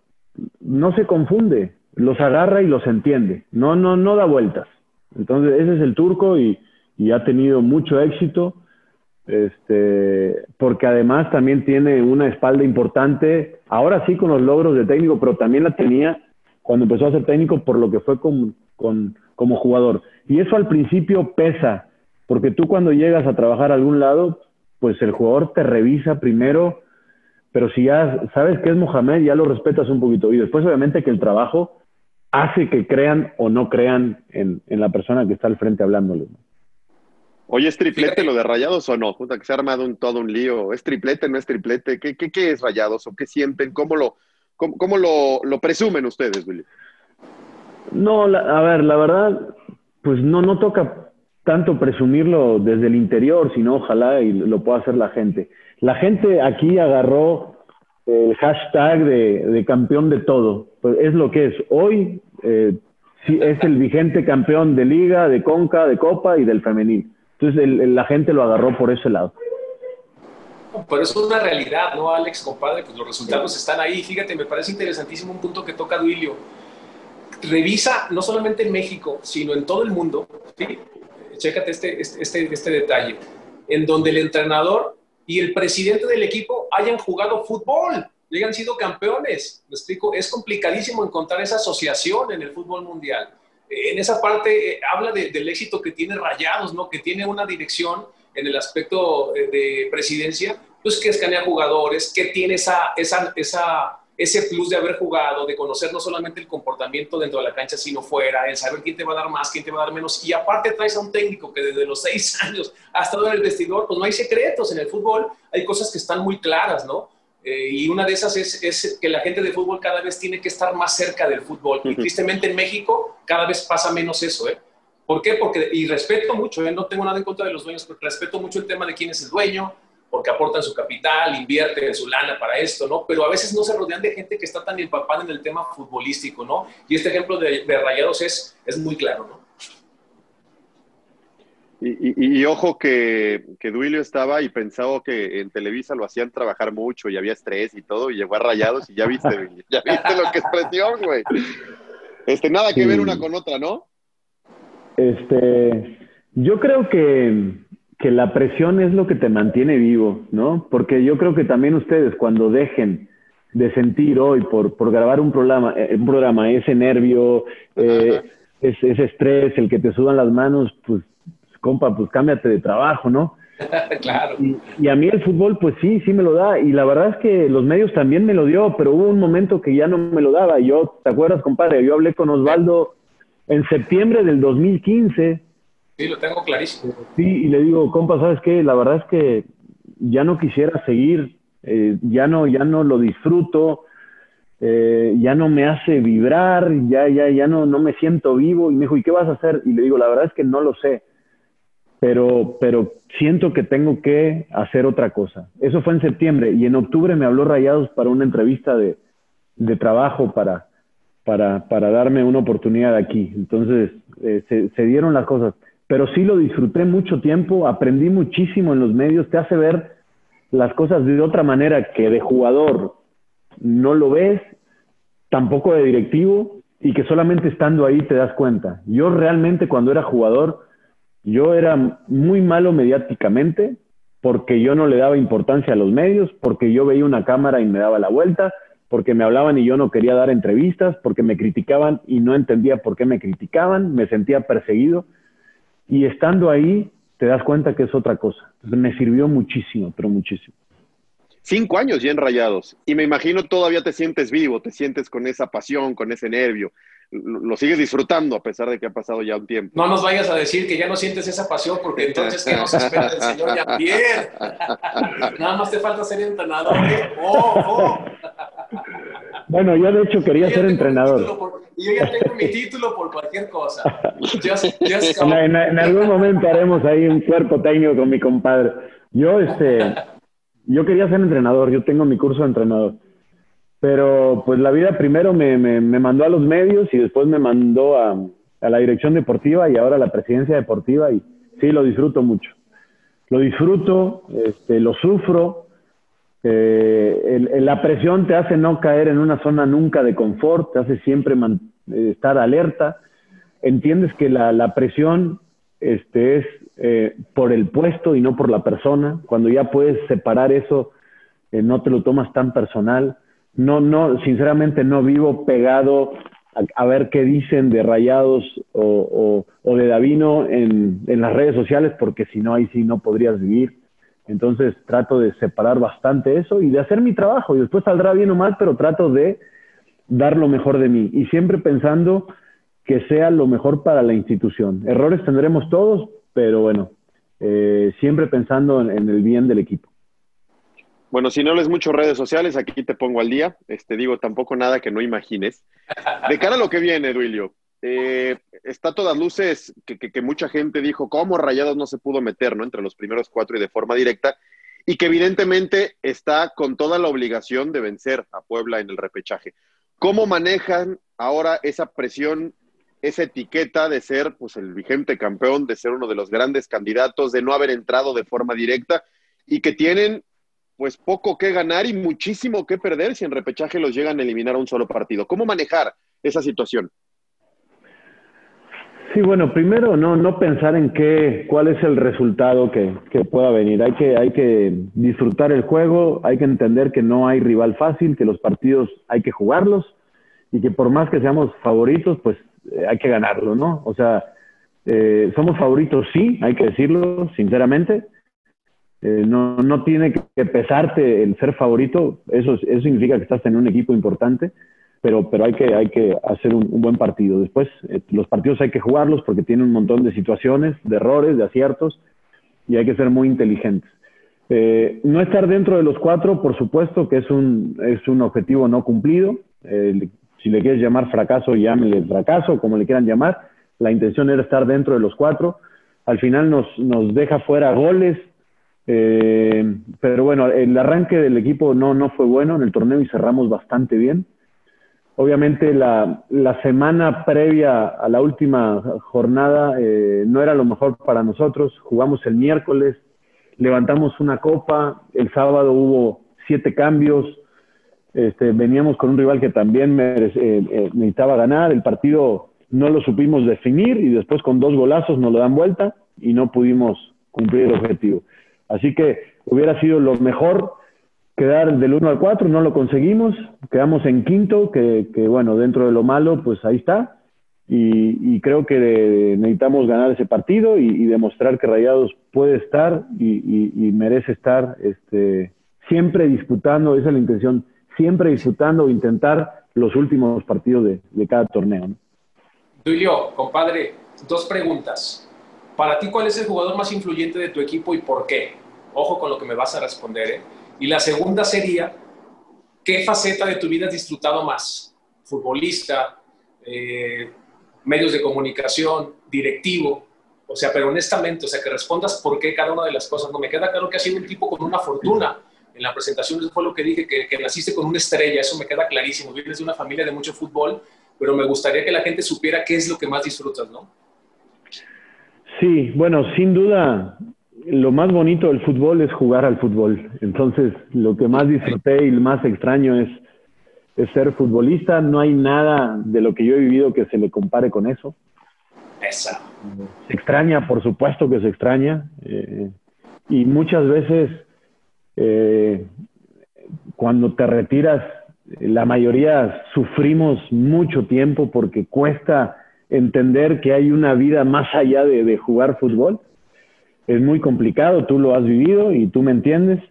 no se confunde, los agarra y los entiende, no, no, no da vueltas. Entonces, ese es el turco y, ha tenido mucho éxito, este, porque además también tiene una espalda importante, ahora sí con los logros de técnico, pero también la tenía cuando empezó a ser técnico por lo que fue como jugador. Y eso al principio pesa, porque tú cuando llegas a trabajar a algún lado, pues el jugador te revisa primero pero si ya sabes que es Mohamed, ya lo respetas un poquito. Y después, obviamente, que el trabajo hace que crean o no crean en, la persona que está al frente hablándole. Oye, ¿es triplete lo de Rayados o no? Puta, que se ha armado un, todo un lío. ¿Es triplete, no es triplete? ¿Qué, qué, es Rayados o qué sienten? ¿Cómo lo, cómo, lo, lo, presumen ustedes, Willy? No, a ver, la verdad, pues no, no toca tanto presumirlo desde el interior, sino ojalá y lo pueda hacer la gente. La gente aquí agarró el hashtag de, campeón de todo. Pues es lo que es. Hoy eh, es el vigente campeón de liga, de conca, de copa y del femenil. Entonces la gente lo agarró por ese lado. Pero eso es una realidad, ¿no, Alex, compadre? Pues los resultados están ahí. Fíjate, me parece interesantísimo un punto que toca Duilio. Revisa no solamente en México, sino en todo el mundo. ¿sí? Chécate este, este, este, este detalle, en donde el entrenador y el presidente del equipo hayan jugado fútbol y hayan sido campeones. Me explico, es complicadísimo encontrar esa asociación en el fútbol mundial. En esa parte eh, habla del éxito que tiene Rayados, ¿no? Que tiene una dirección en el aspecto eh, de presidencia, pues que escanea jugadores, que tiene esa, esa, esa ese plus de haber jugado, de conocer no solamente el comportamiento dentro de la cancha, sino fuera, el saber quién te va a dar más, quién te va a dar menos. Y aparte traes a un técnico que desde los seis años ha estado en el vestidor, pues no hay secretos en el fútbol, hay cosas que están muy claras, ¿no? Eh, y una de esas es, es, que la gente de fútbol cada vez tiene que estar más cerca del fútbol. Y tristemente en México cada vez pasa menos eso, ¿eh? ¿Por qué? Porque, y respeto mucho, ¿eh? no tengo nada en contra de los dueños, pero respeto mucho el tema de quién es el dueño, porque aportan su capital, invierten su lana para esto, ¿no? Pero a veces no se rodean de gente que está tan empapada en el tema futbolístico, ¿no? Y este ejemplo de, de Rayados es, es muy claro, ¿no? Y, y, ojo que, que, Duilio estaba y pensaba que en Televisa lo hacían trabajar mucho y había estrés y todo, y llegó a Rayados y ya viste, ya viste lo que es presión, güey. Este, nada que ver una con otra, ¿no? Este, yo creo que, que la presión es lo que te mantiene vivo, ¿no? Porque yo creo que también ustedes cuando dejen de sentir hoy por, por grabar un programa, eh, un programa, ese nervio, eh, ese, ese estrés, el que te sudan las manos, pues compa, pues cámbiate de trabajo, ¿no? claro. Y, a mí el fútbol, pues sí, sí me lo da. Y la verdad es que los medios también me lo dio, pero hubo un momento que ya no me lo daba. Yo, ¿te acuerdas, compadre? Yo hablé con Osvaldo en septiembre del 2015. Sí, lo tengo clarísimo. Sí, y le digo, compa, ¿sabes qué? La verdad es que ya no quisiera seguir, eh, ya, no, ya no lo disfruto, eh, ya no me hace vibrar, ya, ya, ya no, no me siento vivo. Y me dijo, ¿y qué vas a hacer? Y le digo, la verdad es que no lo sé pero, pero siento que tengo que hacer otra cosa. Eso fue en septiembre y en octubre me habló Rayados para una entrevista de, de trabajo para, para, para, darme una oportunidad aquí. Entonces eh, se, se, dieron las cosas, pero sí lo disfruté mucho tiempo, aprendí muchísimo en los medios, te hace ver las cosas de otra manera que de jugador no lo ves, tampoco de directivo y que solamente estando ahí te das cuenta. Yo realmente cuando era jugador yo era muy malo mediáticamente porque yo no le daba importancia a los medios, porque yo veía una cámara y me daba la vuelta, porque me hablaban y yo no quería dar entrevistas, porque me criticaban y no entendía por qué me criticaban, me sentía perseguido. Y estando ahí, te das cuenta que es otra cosa. me sirvió muchísimo, pero muchísimo. Cinco años ya enrayados. Y me imagino todavía te sientes vivo, te sientes con esa pasión, con ese nervio lo sigues disfrutando a pesar de que ha pasado ya un tiempo. No nos vayas a decir que ya no sientes esa pasión, porque entonces, ¿qué nos espera el señor Jean-Pierre? Nada más te falta ser entrenador. ¿eh? ¡Oh, oh! Bueno, yo de hecho quería ser entrenador. Por, yo ya tengo mi título por cualquier cosa. en, en, algún momento haremos ahí un cuerpo técnico con mi compadre. Yo, este, yo quería ser entrenador, yo tengo mi curso de entrenador. Pero pues la vida primero me, me, mandó a los medios y después me mandó a, a, la dirección deportiva y ahora a la presidencia deportiva y sí, lo disfruto mucho. Lo disfruto, este, lo sufro. Eh, la presión te hace no caer en una zona nunca de confort, te hace siempre eh, estar alerta. Entiendes que la, la presión este, es eh, por el puesto y no por la persona. Cuando ya puedes separar eso, eh, no te lo tomas tan personal no, no, sinceramente no vivo pegado a, ver qué dicen de Rayados o, o, de Davino en, en, las redes sociales, porque si no, ahí sí no podrías vivir. Entonces trato de separar bastante eso y de hacer mi trabajo y después saldrá bien o mal, pero trato de dar lo mejor de mí y siempre pensando que sea lo mejor para la institución. Errores tendremos todos, pero bueno, eh, siempre pensando en el bien del equipo. Bueno, si no lees mucho redes sociales, aquí te pongo al día. Este, digo, tampoco nada que no imagines. De cara a lo que viene, Duilio, eh, está a todas luces que, que, mucha gente dijo, ¿cómo Rayados no se pudo meter ¿no? entre los primeros cuatro y de forma directa? Y que evidentemente está con toda la obligación de vencer a Puebla en el repechaje. ¿Cómo manejan ahora esa presión, esa etiqueta de ser pues, el vigente campeón, de ser uno de los grandes candidatos, de no haber entrado de forma directa y que tienen pues poco que ganar y muchísimo que perder si en repechaje los llegan a eliminar a un solo partido. ¿Cómo manejar esa situación? Sí, bueno, primero no, no pensar en qué, cuál es el resultado que, que, pueda venir. Hay que, hay que disfrutar el juego, hay que entender que no hay rival fácil, que los partidos hay que jugarlos y que por más que seamos favoritos, pues eh, hay que ganarlo, ¿no? O sea, eh, somos favoritos, sí, hay que decirlo sinceramente, eh, no, no tiene que pesarte el ser favorito, eso, eso significa que estás en un equipo importante, pero, pero hay, que, hay que hacer un, buen partido. Después, eh, los partidos hay que jugarlos porque tienen un montón de situaciones, de errores, de aciertos, y hay que ser muy inteligentes. Eh, no estar dentro de los cuatro, por supuesto que es un, es un objetivo no cumplido. si le quieres llamar fracaso, llámele fracaso, como le quieran llamar, la intención era estar dentro de los cuatro. Al final nos, nos deja fuera goles, eh, pero bueno, el arranque del equipo no, no fue bueno en el torneo y cerramos bastante bien. Obviamente la, la semana previa a la última jornada eh, no era lo mejor para nosotros. Jugamos el miércoles, levantamos una copa, el sábado hubo siete cambios, este, veníamos con un rival que también eh, eh, necesitaba ganar, el partido no lo supimos definir y después con dos golazos nos lo dan vuelta y no pudimos cumplir el objetivo. Así que hubiera sido lo mejor quedar del 1 al 4, no lo conseguimos, quedamos en quinto, que, bueno, dentro de lo malo, pues ahí está. Y, creo que necesitamos ganar ese partido y, demostrar que Rayados puede estar y, merece estar este, siempre disputando, esa es la intención, siempre disputando, intentar los últimos partidos de, cada torneo. ¿no? compadre, dos preguntas. Para ti, ¿cuál es el jugador más influyente de tu equipo y por qué? Ojo con lo que me vas a responder, ¿eh? Y la segunda sería, ¿qué faceta de tu vida has disfrutado más? ¿Futbolista? Eh, ¿Medios de comunicación? ¿Directivo? O sea, pero honestamente, o sea, que respondas por qué cada una de las cosas. No me queda claro que has sido un tipo con una fortuna. En la presentación eso fue lo que dije, que, que naciste con una estrella, eso me queda clarísimo. Vienes de una familia de mucho fútbol, pero me gustaría que la gente supiera qué es lo que más disfrutas, ¿no? Sí, bueno, sin duda, lo más bonito del fútbol es jugar al fútbol. Entonces, lo que más disfruté y más extraño es, ser futbolista. No hay nada de lo que yo he vivido que se le compare con eso. Esa. Se extraña, por supuesto que se extraña. Eh, y muchas veces, eh, cuando te retiras, la mayoría sufrimos mucho tiempo porque cuesta entender que hay una vida más allá de jugar fútbol es muy complicado, tú lo has vivido y tú me entiendes.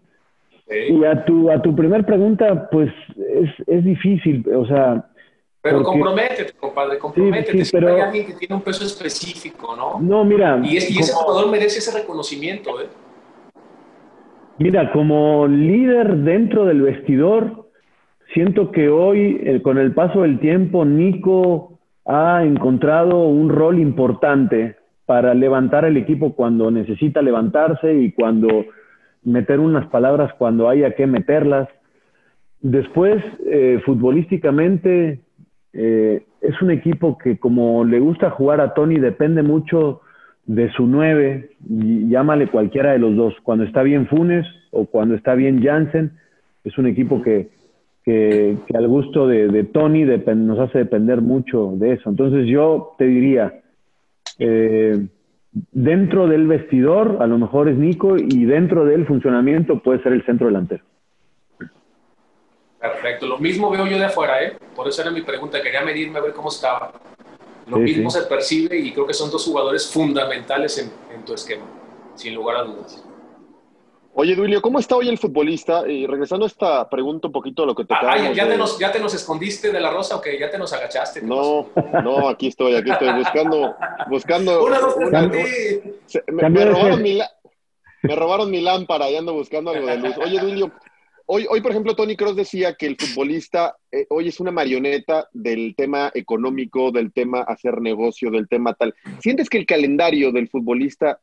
Y a tu, a tu primer pregunta, pues es, es difícil, o sea... Pero comprométete, compadre, comprométete. Sí, pero... hay alguien que tiene un peso específico, ¿no? No, mira... Y, ese jugador merece ese reconocimiento, ¿eh? Mira, como líder dentro del vestidor, siento que hoy, eh, con el paso del tiempo, Nico ha encontrado un rol importante para levantar el equipo cuando necesita levantarse y cuando meter unas palabras cuando haya que meterlas. Después, eh, futbolísticamente, eh, es un equipo que como le gusta jugar a Tony, depende mucho de su nueve, y llámale cualquiera de los dos, cuando está bien Funes o cuando está bien Jansen, es un equipo que, que, al gusto de, Tony nos hace depender mucho de eso. Entonces yo te diría, eh, dentro del vestidor, a lo mejor es Nico, y dentro del funcionamiento puede ser el centro delantero. Perfecto, lo mismo veo yo de afuera, ¿eh? Por eso era mi pregunta, quería medirme a ver cómo estaba. Lo mismo se percibe y creo que son dos jugadores fundamentales en tu esquema, sin lugar a dudas. Oye, Duilio, ¿cómo está hoy el futbolista? Y regresando a esta pregunta un poquito a lo que te ah, ¿ya, te nos, ¿Ya te nos escuesiste de la rosa o que ya te nos agachaste? No, no, aquí estoy, aquí estoy buscando, buscando. Una, dos, me, robaron mi, me robaron mi lámpara y ando buscando algo de luz. Oye, Duilio, hoy, hoy por ejemplo, Tony Cross decía que el futbolista eh, hoy es una marioneta del tema económico, del tema hacer negocio, del tema tal. ¿Sientes que el calendario del futbolista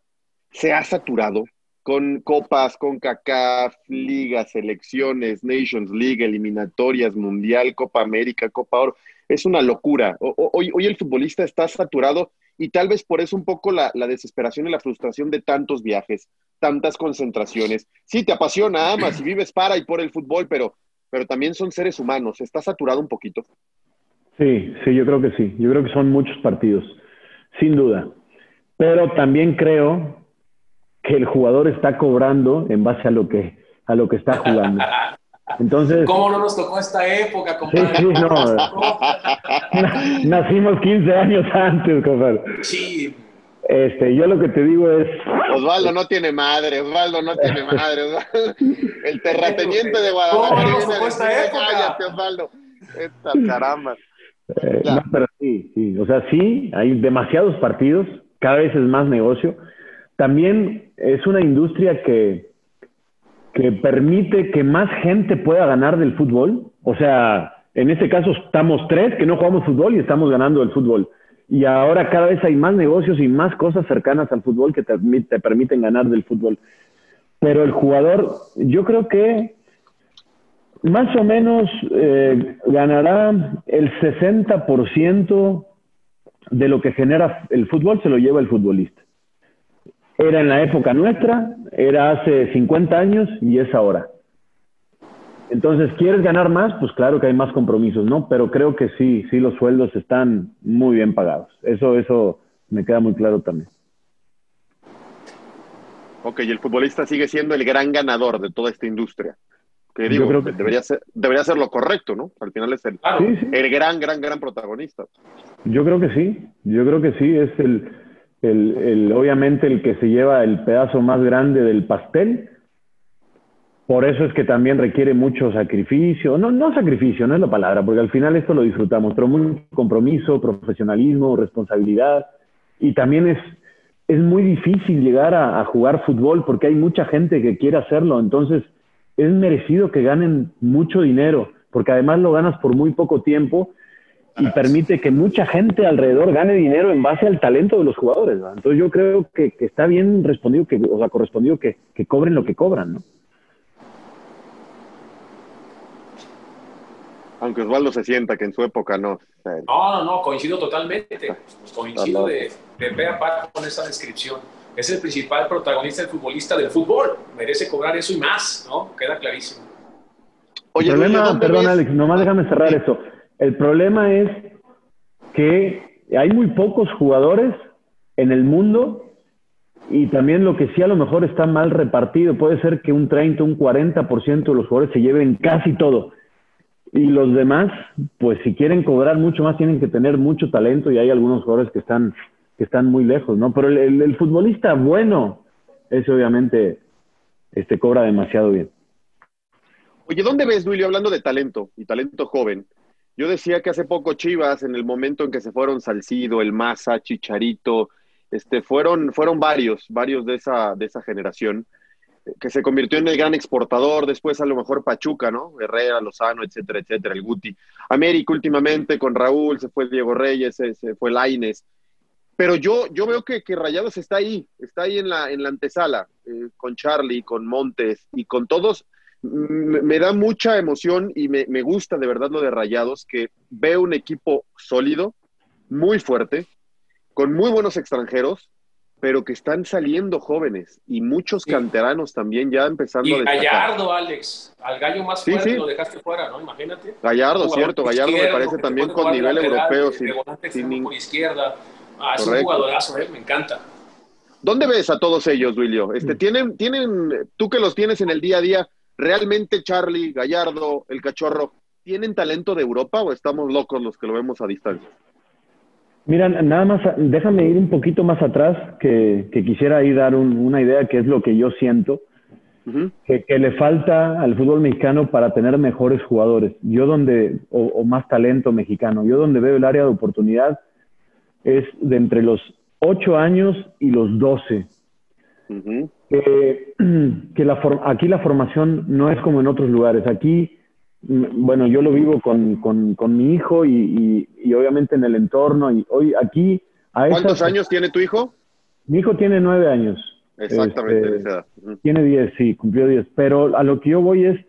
se ha saturado? Con copas, con CACAF, ligas, selecciones, Nations League, eliminatorias, Mundial, Copa América, Copa Oro. Es una locura. Hoy, el futbolista está saturado y tal vez por eso un poco la, desesperación y la frustración de tantos viajes, tantas concentraciones. Sí, te apasiona, amas y vives para y por el fútbol, pero, pero también son seres humanos. ¿Está saturado un poquito? Sí, sí, yo creo que sí. Yo creo que son muchos partidos, sin duda. Pero también creo que el jugador está cobrando en base a lo que, a lo que está jugando. Entonces, ¿Cómo no nos tocó esta época, compadre? Sí, sí, no. Nacimos 15 años antes, compadre. Sí. Este, yo lo que te digo es... Osvaldo no tiene madre, Osvaldo no tiene madre. El terrateniente de Guadalajara. ¿Cómo nos tocó esta época? Cállate, Osvaldo. Esta caramba. Eh, no, pero sí, sí. O sea, sí, hay demasiados partidos, cada vez es más negocio también es una industria que, permite que más gente pueda ganar del fútbol. O sea, en este caso estamos tres que no jugamos fútbol y estamos ganando el fútbol. y ahora cada vez hay más negocios y más cosas cercanas al fútbol que te, te permiten ganar del fútbol. Pero el jugador, yo creo que más o menos eh, ganará el 60% de lo que genera el fútbol, se lo lleva el futbolista. Era en la época nuestra, era hace 50 años y es ahora. Entonces, ¿quieres ganar más? Pues claro que hay más compromisos, ¿no? Pero creo que sí, sí los sueldos están muy bien pagados. Eso, eso me queda muy claro también. Ok, y el futbolista sigue siendo el gran ganador de toda esta industria. Que digo, creo que debería, ser, debería ser lo correcto, ¿no? Al final es el, el gran, gran, gran protagonista. Yo creo que sí, yo creo que sí, es el, obviamente el que se lleva el pedazo más grande del pastel, por eso es que también requiere mucho sacrificio, no, no sacrificio, no es la palabra, porque al final esto lo disfrutamos, pero mucho compromiso, profesionalismo, responsabilidad. Y también es, es muy difícil llegar a, jugar fútbol porque hay mucha gente que quiere hacerlo. Entonces es merecido que ganen mucho dinero, porque además lo ganas por muy poco tiempo y permite que mucha gente alrededor gane dinero en base al talento de los jugadores. Entonces yo creo que, que, está bien respondido, que, o sea, correspondido que, que cobren lo que cobran, ¿no? Aunque Osvaldo se sienta que en su época no. No, no, no, coincido totalmente. Coincido de, de pe a pa con esa descripción. Es el principal protagonista, el futbolista del fútbol. Merece cobrar eso y más, ¿no? Queda clarísimo. Oye, el problema, perdón, Alex, nomás déjame cerrar eso. El problema es que hay muy pocos jugadores en el mundo y también lo que sí a lo mejor está mal repartido. Puede ser que un 30, un 40% de los jugadores se lleven casi todo y los demás, pues si quieren cobrar mucho más, tienen que tener mucho talento y hay algunos jugadores que están, que están muy lejos, ¿no? Pero el, futbolista bueno, ese obviamente este, cobra demasiado bien. Oye, ¿dónde ves, Duilio, hablando de talento y talento joven? Yo decía que hace poco Chivas, en el momento en que se fueron Salcido, El Maza, Chicharito, este, fueron, fueron varios, varios de esa, de esa generación que se convirtió en el gran exportador, después a lo mejor Pachuca, ¿no? Herrera, Lozano, etcétera, etcétera, el Guti. América últimamente con Raúl, se fue Diego Reyes, se, fue Laines. Pero yo, yo veo que, que, Rayados está ahí, está ahí en la, en la antesala, eh, con Charlie, con Montes y con todos. Me, da mucha emoción y me, me gusta de verdad lo de Rayados, que veo un equipo sólido, muy fuerte, con muy buenos extranjeros, pero que están saliendo jóvenes y muchos canteranos también ya empezando y a Gallardo, Alex, al gallo más fuerte lo dejaste fuera, ¿no? Imagínate. Gallardo, cierto, Gallardo me parece también con nivel europeo. sin, sin por izquierda. Ah, es un jugadorazo, ¿eh? me encanta. ¿Dónde ves a todos ellos, Duilio? Este, mm. ¿tienen, tienen, tú que los tienes en el día a día, realmente Charlie, Gallardo, el cachorro, ¿tienen talento de Europa o estamos locos los que lo vemos a distancia? Mira, nada más, déjame ir un poquito más atrás, que, quisiera ahí dar una idea que es lo que yo siento, que, le falta al fútbol mexicano para tener mejores jugadores. Yo donde, o, más talento mexicano, yo donde veo el área de oportunidad es de entre los 8 años y los 12. que la aquí la formación no es como en otros lugares. Aquí bueno, yo lo vivo con, con, mi hijo y, y, obviamente en el entorno. Y hoy aquí... A ¿Cuántos años tiene tu hijo? Mi hijo tiene nueve años. Exactamente, este, Tiene diez, sí, cumplió diez. Pero a lo que yo voy es,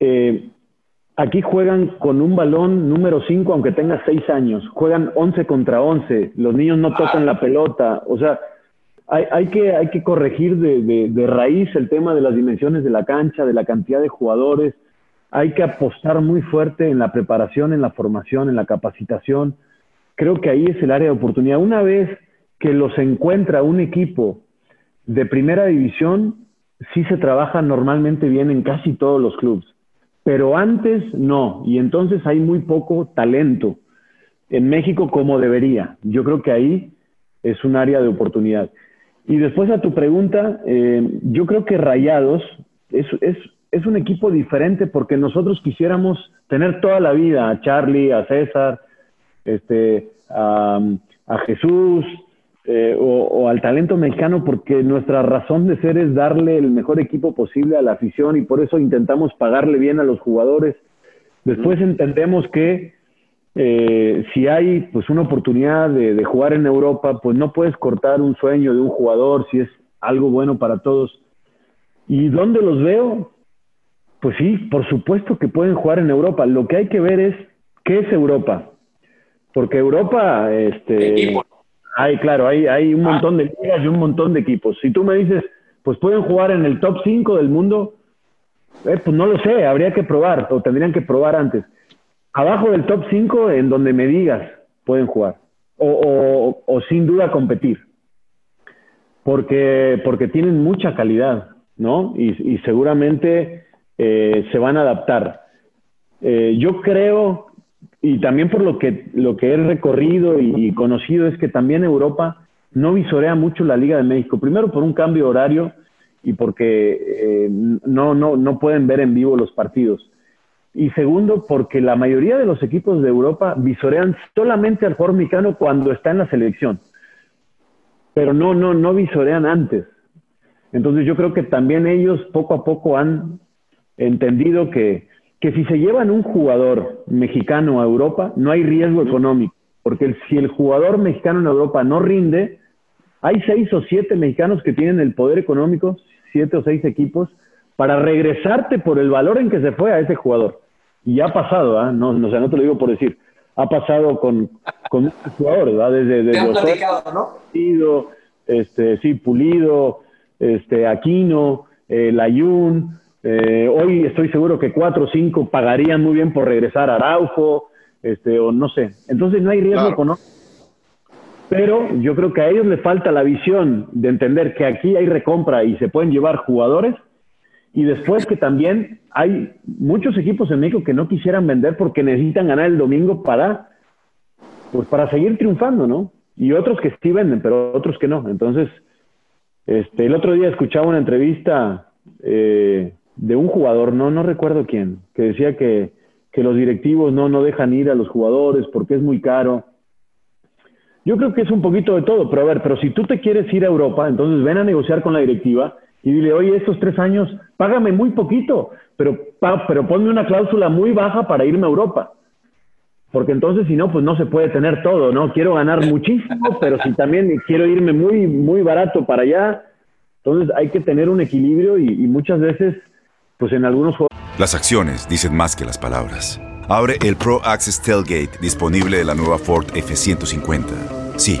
eh, aquí juegan con un balón número cinco, aunque tenga seis años. Juegan once contra once. Los niños no tocan la pelota. O sea, hay, hay, que, hay que corregir de, de, de raíz el tema de las dimensiones de la cancha, de la cantidad de jugadores hay que apostar muy fuerte en la preparación, en la formación, en la capacitación. Creo que ahí es el área de oportunidad. Una vez que los encuentra un equipo de primera división, sí se trabaja normalmente bien en casi todos los clubes, pero antes no, y entonces hay muy poco talento en México como debería. Yo creo que ahí es un área de oportunidad. Y después a tu pregunta, eh, yo creo que Rayados es, es, es un equipo diferente porque nosotros quisiéramos tener toda la vida a Charlie, a César, este, a, Jesús eh, o, al talento mexicano porque nuestra razón de ser es darle el mejor equipo posible a la afición y por eso intentamos pagarle bien a los jugadores. Después entendemos que eh, si hay pues una oportunidad de, de, jugar en Europa, pues no puedes cortar un sueño de un jugador si es algo bueno para todos. ¿Y dónde los veo? Pues sí, por supuesto que pueden jugar en Europa. Lo que hay que ver es qué es Europa. Porque Europa, este, hay, claro, hay, hay un montón de ligas y un montón de equipos. Si tú me dices, pues pueden jugar en el top 5 del mundo, eh, pues no lo sé, habría que probar, o tendrían que probar antes. Abajo del top 5, en donde me digas, pueden jugar. O, sin duda competir. Porque, porque tienen mucha calidad, ¿no? Y, y seguramente eh, se van a adaptar. Eh, yo creo, y también por lo que, lo que he recorrido y, conocido, es que también Europa no visorea mucho la Liga de México. Primero por un cambio horario y porque eh, no, no, no pueden ver en vivo los partidos. Y segundo, porque la mayoría de los equipos de Europa visorean solamente al jugador mexicano cuando está en la selección. Pero no, no, no visorean antes. Entonces yo creo que también ellos poco a poco han entendido que, que si se llevan un jugador mexicano a Europa, no hay riesgo económico, porque si el jugador mexicano en Europa no rinde, hay seis o siete mexicanos que tienen el poder económico, siete o seis equipos, para regresarte por el valor en que se fue a ese jugador. Y ha pasado, ¿ah? no, no, no te lo digo por decir, ha pasado con, con muchos jugadores, ¿verdad? Desde, desde ¿no? Pulido, este, sí, Pulido, este, Aquino, eh, Layún, eh, hoy estoy seguro que cuatro o cinco pagarían muy bien por regresar a Araujo, este, o no sé. Entonces no hay riesgo económico. Pero yo creo que a ellos les falta la visión de entender que aquí hay recompra y se pueden llevar jugadores. Y después que también hay muchos equipos en México que no quisieran vender porque necesitan ganar el domingo para, pues para seguir triunfando, ¿no? Y otros que sí venden, pero otros que no. Entonces, este, el otro día escuchaba una entrevista eh, de un jugador, no, no recuerdo quién, que decía que, que los directivos no, no dejan ir a los jugadores porque es muy caro. Yo creo que es un poquito de todo, pero a ver, pero si tú te quieres ir a Europa, entonces ven a negociar con la directiva y dile, oye, estos tres años, págame muy poquito, pero, pero ponme una cláusula muy baja para irme a Europa. Porque entonces, si no, pues no se puede tener todo, ¿no? Quiero ganar muchísimo, pero si también quiero irme muy, muy barato para allá, entonces hay que tener un equilibrio y, y muchas veces pues en algunos juegos... Las acciones dicen más que las palabras. Abre el Pro Access Tailgate disponible de la nueva Ford F-150. Sí,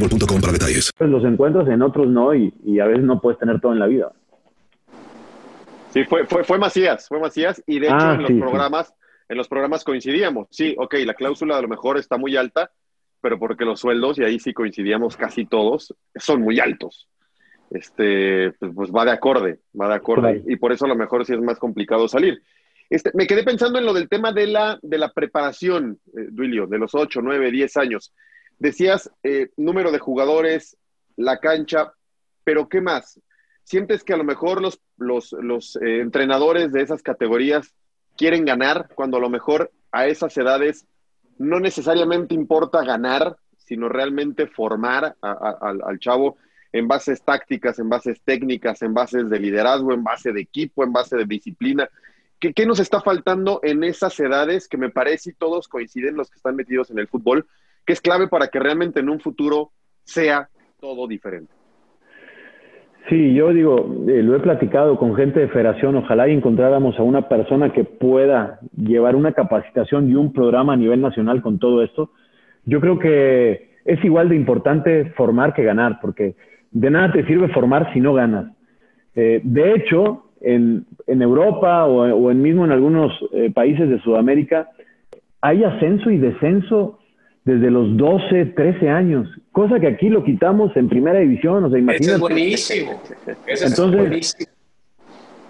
boostmobile.com para detalles. Pues los encuentros en otros no y, y, a veces no puedes tener todo en la vida. Sí, fue, fue, fue Macías, fue Macías y de hecho ah, en los programas, sí. en los programas coincidíamos. Sí, ok, la cláusula a lo mejor está muy alta, pero porque los sueldos, y ahí sí coincidíamos casi todos, son muy altos. este, pues, pues va de acorde, va de acorde. Y por eso a lo mejor sí es más complicado salir. Este, me quedé pensando en lo del tema de la, de la preparación, eh, Duilio, de los 8, 9, 10 años. Decías eh, número de jugadores, la cancha, pero ¿qué más? ¿Sientes que a lo mejor los, los, los eh, entrenadores de esas categorías quieren ganar cuando a lo mejor a esas edades no necesariamente importa ganar, sino realmente formar al chavo en bases tácticas, en bases técnicas, en bases de liderazgo, en base de equipo, en base de disciplina. ¿Qué, ¿Qué, nos está faltando en esas edades que me parece y todos coinciden los que están metidos en el fútbol, que es clave para que realmente en un futuro sea todo diferente? Sí, yo digo, eh, lo he platicado con gente de federación, ojalá encontráramos a una persona que pueda llevar una capacitación y un programa a nivel nacional con todo esto. Yo creo que es igual de importante formar que ganar, porque de nada te sirve formar si no ganas. Eh, de hecho, en, Europa o, o, en mismo en algunos eh, países de Sudamérica, hay ascenso y descenso desde los 12, 13 años, cosa que aquí lo quitamos en primera división, o sea, imagínate. Eso es buenísimo. Eso entonces, es buenísimo.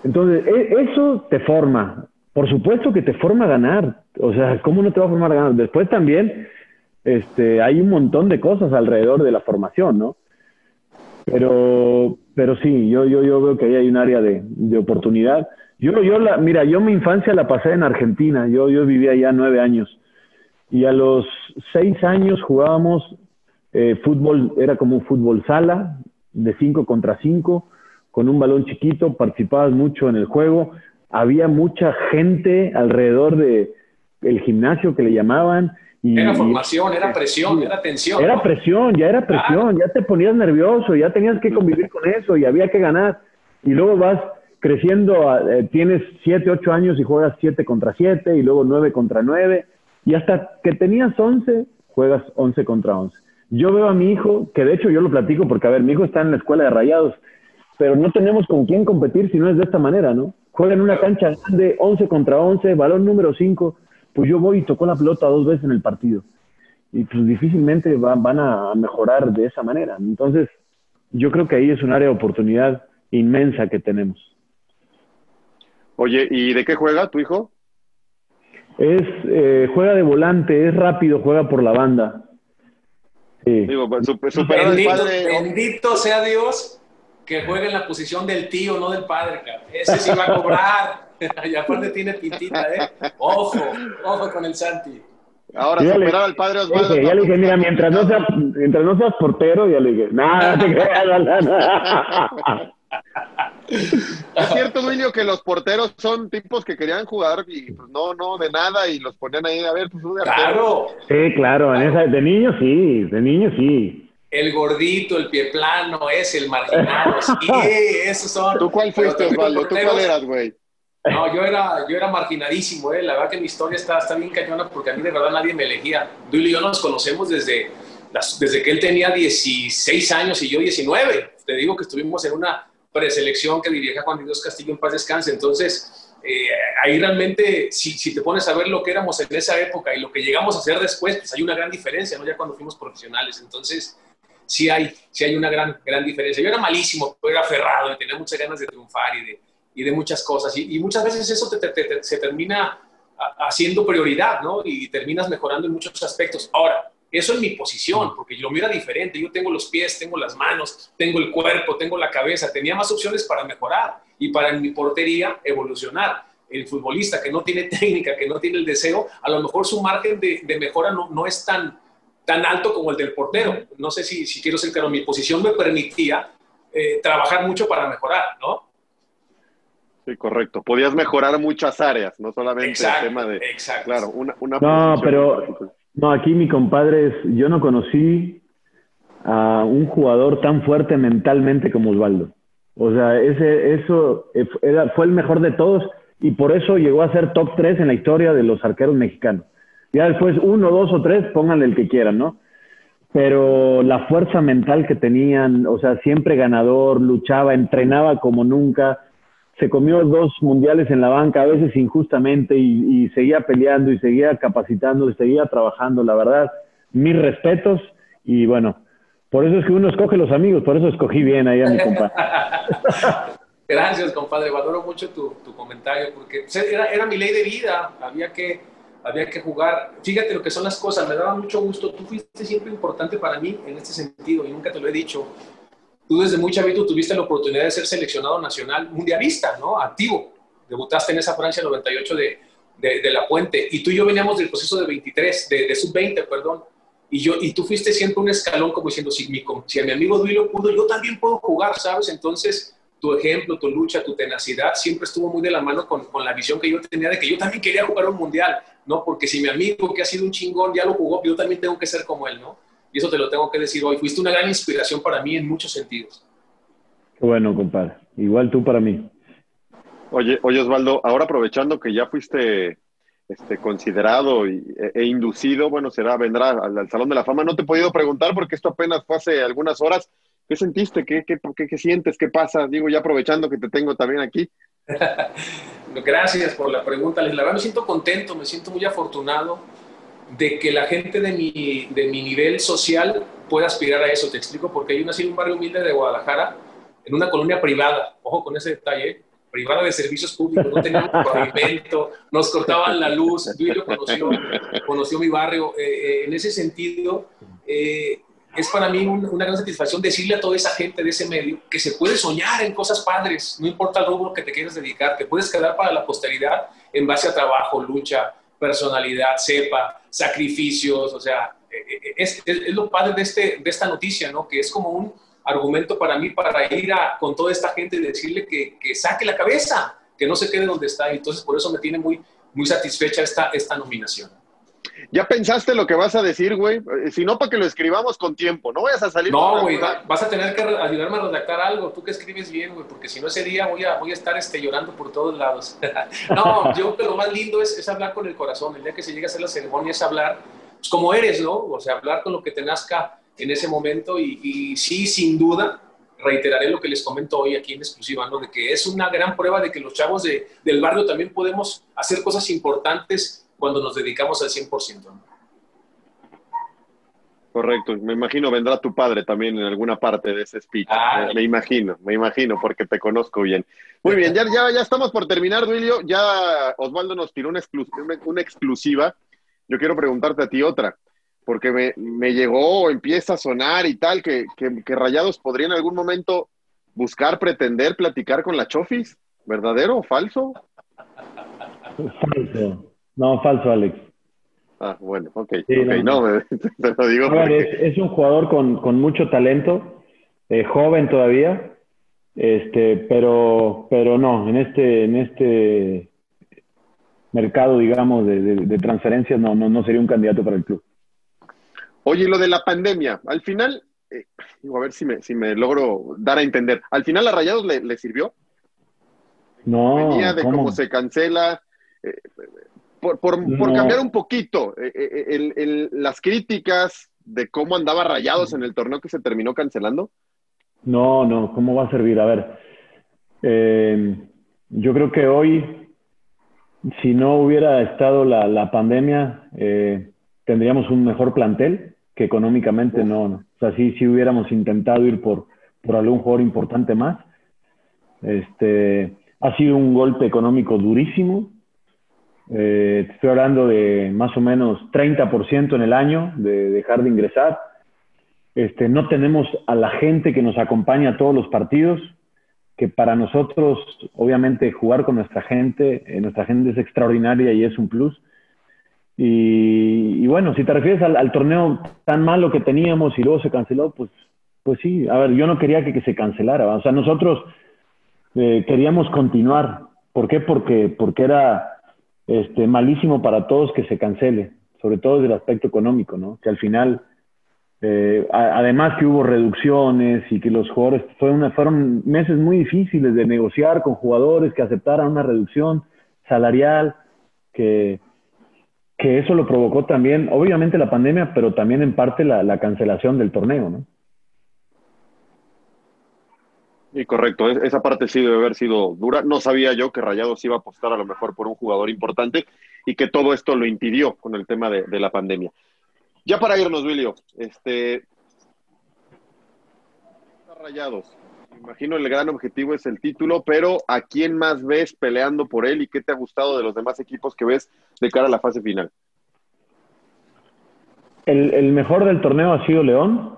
Entonces, e, eso te forma. Por supuesto que te forma a ganar. O sea, ¿cómo no te va a formar a ganar? Después también este, hay un montón de cosas alrededor de la formación, ¿no? Pero, pero sí, yo, yo, yo veo que ahí hay un área de, de oportunidad. Yo, yo la, mira, yo mi infancia la pasé en Argentina, yo, yo vivía allá nueve años y a los seis años jugábamos eh, fútbol, era como un fútbol sala, de cinco contra cinco, con un balón chiquito, participabas mucho en el juego, había mucha gente alrededor de el gimnasio que le llamaban. Y, era formación, era presión, era tensión. Era presión, ya era presión, ya te ponías nervioso, ya tenías que convivir con eso y había que ganar. Y luego vas creciendo, eh, tienes siete, ocho años y juegas siete contra siete y luego nueve contra nueve y hasta que tenías 11, juegas 11 contra 11. Yo veo a mi hijo, que de hecho yo lo platico porque, a ver, mi hijo está en la escuela de rayados, pero no tenemos con quién competir si no es de esta manera, ¿no? Juega en una cancha grande, 11 contra 11, balón número 5, pues yo voy y toco la pelota dos veces en el partido. Y pues difícilmente van a mejorar de esa manera. Entonces, yo creo que ahí es un área de oportunidad inmensa que tenemos. Oye, ¿y de qué juega tu hijo? Es, eh, juega de volante, es rápido, juega por la banda. Sí. Digo, pues, super, bendito, padre. bendito sea Dios que juegue en la posición del tío, no del padre. Cara. Ese sí va a cobrar. y aparte tiene pintita, ¿eh? Ojo, ojo con el Santi. Ahora ya superar al padre Osvaldo. ya le dije, mira, mientras no, sea, mientras no seas portero, ya le dije, nada, te creas, Es cierto, Duilio, que los porteros son tipos que querían jugar y pues no, no, de nada y los ponían ahí a ver, pues de Claro. Sí, claro, en esa, de niño sí, de niño sí. El gordito, el pie plano, es el marginado, sí, esos son. ¿Tú cuál fuiste, Osvaldo? ¿Tú cuál eras, güey? No, yo era, yo era marginadísimo, ¿eh? la verdad que mi historia está, está bien cañona porque a mí de verdad nadie me elegía. Duilio y yo nos conocemos desde, desde que él tenía 16 años y yo 19. Te digo que estuvimos en una preselección que dirige Juan Dios Castillo en paz descanse. Entonces, eh, ahí realmente, si, si, te pones a ver lo que éramos en esa época y lo que llegamos a hacer después, pues hay una gran diferencia, ¿no? Ya cuando fuimos profesionales. Entonces, sí hay, sí hay una gran, gran diferencia. Yo era malísimo, pero era aferrado y tenía muchas ganas de triunfar y de, y de muchas cosas. Y, muchas veces eso te, te, se termina haciendo prioridad, ¿no? Y terminas mejorando en muchos aspectos. Ahora, eso es mi posición, porque yo mira diferente. Yo tengo los pies, tengo las manos, tengo el cuerpo, tengo la cabeza. Tenía más opciones para mejorar y para en mi portería evolucionar. El futbolista que no tiene técnica, que no tiene el deseo, a lo mejor su margen de, de mejora no, no, es tan, tan alto como el del portero. No sé si, si quiero ser claro, mi posición me permitía eh, trabajar mucho para mejorar, ¿no? Sí, correcto. Podías mejorar muchas áreas, no solamente exacto, el tema de... Exacto. Claro, una, una no, pero no, aquí mi compadre es, yo no conocí a un jugador tan fuerte mentalmente como Osvaldo. O sea, ese, eso era, fue el mejor de todos y por eso llegó a ser top 3 en la historia de los arqueros mexicanos. Ya después uno, dos o tres, pónganle el que quieran, ¿no? Pero la fuerza mental que tenían, o sea, siempre ganador, luchaba, entrenaba como nunca, se comió dos mundiales en la banca, a veces injustamente, y, y, seguía peleando y seguía capacitando y seguía trabajando. La verdad, mis respetos y bueno, Por eso es que uno escoge los amigos, por eso escogí bien ahí a mi compadre. Gracias, compadre. Valoro mucho tu, tu comentario porque era, era, mi ley de vida. Había que, había que jugar. Fíjate lo que son las cosas. Me daba mucho gusto. Tú fuiste siempre importante para mí en este sentido y nunca te lo he dicho. Tú desde muy chavito tuviste la oportunidad de ser seleccionado nacional mundialista, ¿no? Activo. Debutaste en esa Francia 98 de, de, de La Puente. Y tú y yo veníamos del proceso de 23, de, de sub-20, perdón. Y, yo, y tú fuiste siempre un escalón como diciendo, si mi, si a mi amigo Duilo pudo, yo también puedo jugar, ¿sabes? Entonces, tu ejemplo, tu lucha, tu tenacidad siempre estuvo muy de la mano con, con, la visión que yo tenía de que yo también quería jugar un mundial, ¿no? Porque si mi amigo que ha sido un chingón ya lo jugó, yo también tengo que ser como él, ¿no? Y eso te lo tengo que decir hoy. Fuiste una gran inspiración para mí en muchos sentidos. Bueno, compadre. Igual tú para mí. Oye, oye Osvaldo, ahora aprovechando que ya fuiste este, considerado y, e, e, inducido, bueno, será, vendrá al, al, Salón de la Fama. No te he podido preguntar porque esto apenas fue hace algunas horas. ¿Qué sentiste? ¿Qué, qué, qué, qué sientes? ¿Qué pasa? Digo, ya aprovechando que te tengo también aquí. Gracias por la pregunta. La verdad me siento contento, me siento muy afortunado de que la gente de mi, de mi nivel social pueda aspirar a eso. Te explico, porque yo nací en un barrio humilde de Guadalajara, en una colonia privada. Ojo con ese detalle privada de servicios públicos, no teníamos pavimento, nos cortaban la luz, Duilio conoció, conoció mi barrio. Eh, eh, en ese sentido, eh, es para mí un, una gran satisfacción decirle a toda esa gente de ese medio que se puede soñar en cosas padres, no importa el rubro que te quieras dedicar, te puedes quedar para la posteridad en base a trabajo, lucha, personalidad, cepa, sacrificios, o sea, es, es, es lo padre de, este, de esta noticia, ¿no? Que es como un argumento para mí para ir a, con toda esta gente y decirle que, que, saque la cabeza, que no se quede donde está. Entonces, por eso me tiene muy, muy satisfecha esta, esta nominación. ¿Ya pensaste lo que vas a decir, güey? Si no, para que lo escribamos con tiempo. No vayas a salir. No, güey, vas a tener que ayudarme a redactar algo. Tú que escribes bien, güey, porque si no ese día voy a, voy a estar este, llorando por todos lados. no, yo que lo más lindo es, es, hablar con el corazón. El día que se llega a hacer la ceremonia es hablar pues, como eres, ¿no? O sea, hablar con lo que te nazca en ese momento y, y, sí, sin duda, reiteraré lo que les comento hoy aquí en exclusiva, ¿no? de que es una gran prueba de que los chavos de, del barrio también podemos hacer cosas importantes cuando nos dedicamos al 100%. ¿no? Correcto, me imagino vendrá tu padre también en alguna parte de ese speech. Me, me, imagino, me imagino, porque te conozco bien. Muy bien, ya, ya, ya estamos por terminar, Duilio. Ya Osvaldo nos tiró una, exclus una, una exclusiva. Yo quiero preguntarte a ti otra porque me, me, llegó, empieza a sonar y tal, que, que, que, Rayados podría en algún momento buscar, pretender platicar con la Chofis. ¿Verdadero o falso? Falso. No, falso, Alex. Ah, bueno, ok. Sí, okay. No, no, te lo digo. Ver, porque... es, es, un jugador con, con mucho talento, eh, joven todavía, este, pero, pero no, en este, en este mercado, digamos, de, de, de transferencias, no, no, no sería un candidato para el club. Oye, lo de la pandemia, al final, eh, a ver si me, si me logro dar a entender, ¿al final a Rayados le, le sirvió? No. Venía de ¿cómo, cómo se cancela, eh, por, por, no. por, cambiar un poquito, eh, el, el, las críticas de cómo andaba Rayados en el torneo que se terminó cancelando. No, no, ¿cómo va a servir? A ver, eh, yo creo que hoy, si no hubiera estado la, la pandemia, tendríamos un mejor plantel que económicamente no, no. O sea, sí, sí hubiéramos intentado ir por, por algún jugador importante más. Este, ha sido un golpe económico durísimo. Eh, estoy hablando de más o menos 30% en el año de dejar de ingresar. Este, no tenemos a la gente que nos acompaña a todos los partidos, que para nosotros, obviamente, jugar con nuestra gente, eh, nuestra gente es extraordinaria y es un plus y, bueno, si te refieres al, torneo tan malo que teníamos y luego se canceló, pues, pues sí, a ver, yo no quería que, que se cancelara. O sea, nosotros eh, queríamos continuar. ¿Por qué? Porque, porque era este, malísimo para todos que se cancele, sobre todo desde el aspecto económico, ¿no? Que al final, eh, además que hubo reducciones y que los jugadores, fue una, fueron meses muy difíciles de negociar con jugadores que aceptaran una reducción salarial, que que eso lo provocó también, obviamente la pandemia, pero también en parte la, la cancelación del torneo, ¿no? Y correcto, esa parte sí debe haber sido dura. No sabía yo que Rayados iba a apostar a lo mejor por un jugador importante y que todo esto lo impidió con el tema de, de la pandemia. Ya para irnos, Wilio, este, Rayados. Imagino el gran objetivo es el título, pero ¿a quién más ves peleando por él y qué te ha gustado de los demás equipos que ves de cara a la fase final? El mejor del torneo ha sido León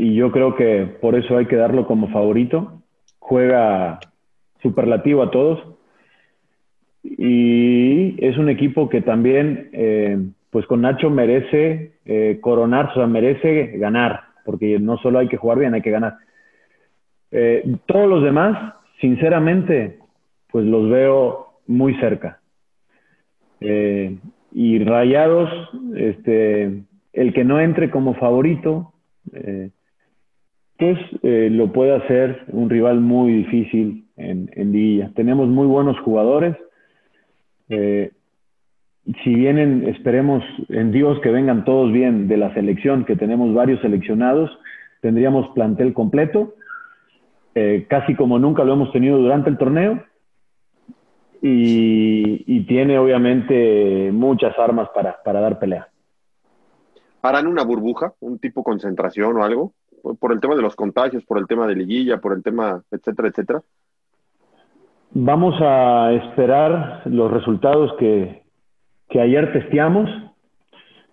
y yo creo que por eso hay que darlo como favorito. Juega superlativo a todos y es un equipo que también, eh, pues con Nacho merece eh, coronar, o sea, merece ganar, porque no solo hay que jugar bien, hay que ganar. Eh, todos los demás, sinceramente, pues los veo muy cerca. y Rayados, este, el que no entre como favorito, pues lo puede hacer un rival muy difícil en, en. Tenemos muy buenos jugadores eh, si vienen, esperemos en Dios que vengan todos bien de la selección, que tenemos varios seleccionados, tendríamos plantel completo, eh, casi como nunca lo hemos tenido durante el torneo, y, tiene obviamente muchas armas para, para, dar pelea. ¿Harán una burbuja, un tipo concentración o algo? Por el tema de los contagios, por el tema de liguilla, por el tema, etcétera, etcétera. Vamos a esperar los resultados que, ayer testeamos.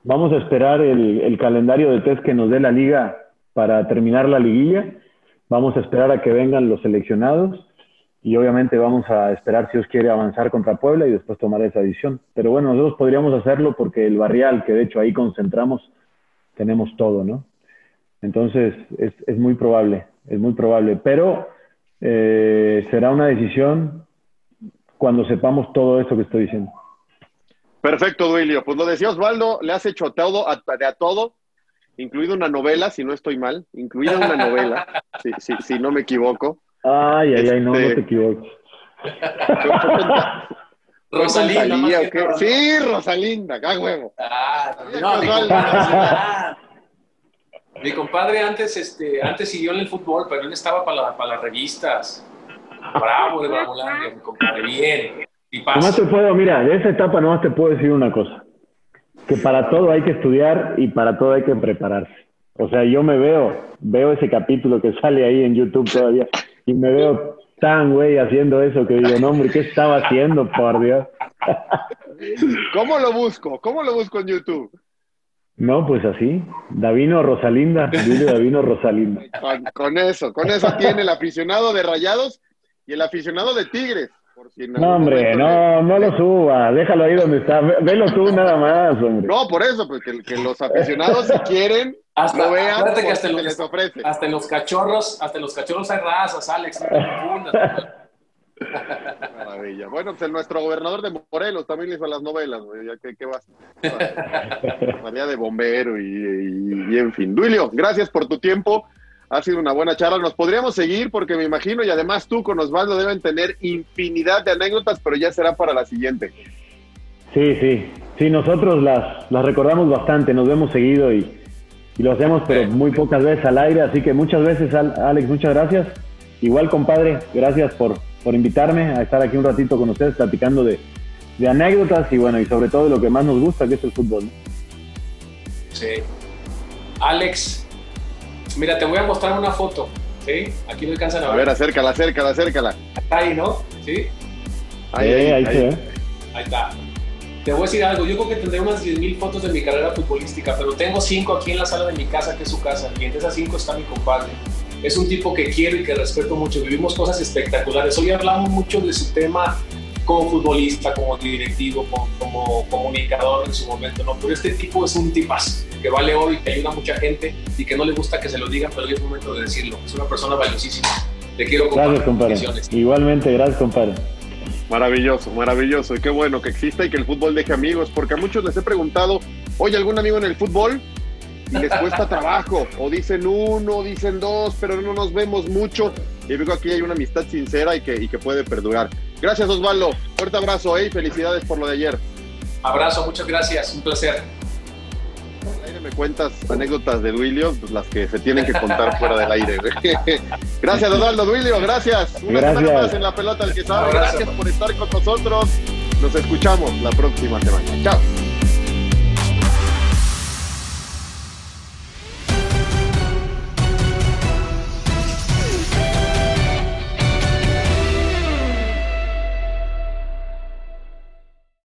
Vamos a esperar el, calendario de test que nos dé la liga para terminar la liguilla. Vamos a esperar a que vengan los seleccionados y obviamente vamos a esperar si os quiere avanzar contra Puebla y después tomar esa decisión. Pero bueno, nosotros podríamos hacerlo porque el barrial, que de hecho ahí concentramos, tenemos todo, ¿no? Entonces es, es muy probable, es muy probable. Pero eh, será una decisión cuando sepamos todo esto que estoy diciendo. Perfecto, Duilio. Pues lo decía Osvaldo, le has hecho a todo, a, de a todo, incluido una novela, si no estoy mal, incluida una novela, si, si, no me equivoco. Ay, ay, ay, no, no te este, equivoques. Rosalinda. Sí, Rosalinda, acá huevo. Ah, no, mi compadre antes, este, antes siguió en el fútbol, pero él estaba para, para las revistas. Bravo de Bravolandia, mi compadre, bien. Y Nomás te puedo, mira, de esa etapa nomás te puedo decir una cosa. Que para todo hay que estudiar y para todo hay que prepararse. O sea, yo me veo, veo ese capítulo que sale ahí en YouTube todavía y me veo tan güey haciendo eso que digo, no, hombre, ¿qué estaba haciendo, por Dios? ¿Cómo lo busco? ¿Cómo lo busco en YouTube? No, pues así. Davino Rosalinda, Dile Davino Rosalinda. Con, eso, con eso tiene el aficionado de Rayados y el aficionado de Tigres. no, hombre, no, no lo suba, déjalo ahí donde está, velo tú nada más, hombre. No, por eso, porque que, los aficionados si quieren hasta, lo vean que hasta, los, les ofrece. hasta en los cachorros, hasta en los cachorros hay razas, Alex. Maravilla. Bueno, pues nuestro gobernador de Morelos también le hizo las novelas, güey. ¿Qué, qué vas? Salía de bombero y, en fin. Duilio, gracias por tu tiempo. Ha sido una buena charla. Nos podríamos seguir porque me imagino, y además tú con Osvaldo deben tener infinidad de anécdotas, pero ya será para la siguiente. Sí, sí. Sí, nosotros las, las recordamos bastante, nos vemos seguido y, y lo hacemos, pero muy pocas veces al aire. Así que muchas veces, Alex, muchas gracias. Igual, compadre, gracias por, por invitarme a estar aquí un ratito con ustedes platicando de, anécdotas y bueno, y sobre todo de lo que más nos gusta, que es el fútbol. Sí. Alex, mira, te voy a mostrar una foto. ¿Sí? Aquí me alcanzan a ver. A ver, acércala, acércala, acércala. ahí, ¿no? ¿Sí? Ahí, ahí, ahí, ahí, ahí está. Te voy a decir algo, yo creo que tendré unas 10.000 fotos de mi carrera futbolística, pero tengo 5 aquí en la sala de mi casa, que es su casa, y entre esas 5 está mi compadre es un tipo que quiero y que respeto mucho. Vivimos cosas espectaculares. Hoy hablamos mucho de su tema como futbolista, como directivo, como, comunicador en su momento, ¿no? Pero este tipo es un tipazo que vale hoy, que ayuda a mucha gente y que no le gusta que se lo digan, pero hoy es momento de decirlo. Es una persona valiosísima. Te quiero compartir. Gracias, compadre. Igualmente, gracias, compadre. Maravilloso, maravilloso. Y qué bueno que exista y que el fútbol deje amigos, porque a muchos les he preguntado, oye, ¿algún amigo en el fútbol? Y les cuesta trabajo. O dicen uno, dicen dos, pero no nos vemos mucho. Y veo que aquí hay una amistad sincera y que, y que puede perdurar. Gracias, Osvaldo. Fuerte abrazo ¿eh? y felicidades por lo de ayer. Abrazo, muchas gracias. Un placer. aire me cuentas anécdotas de Duilio, pues, las que se tienen que contar fuera del aire. gracias, Osvaldo. Duilio, gracias. Una semana más en la pelota al que sabe. Gracias por estar con nosotros. Nos escuchamos la próxima semana. Chao.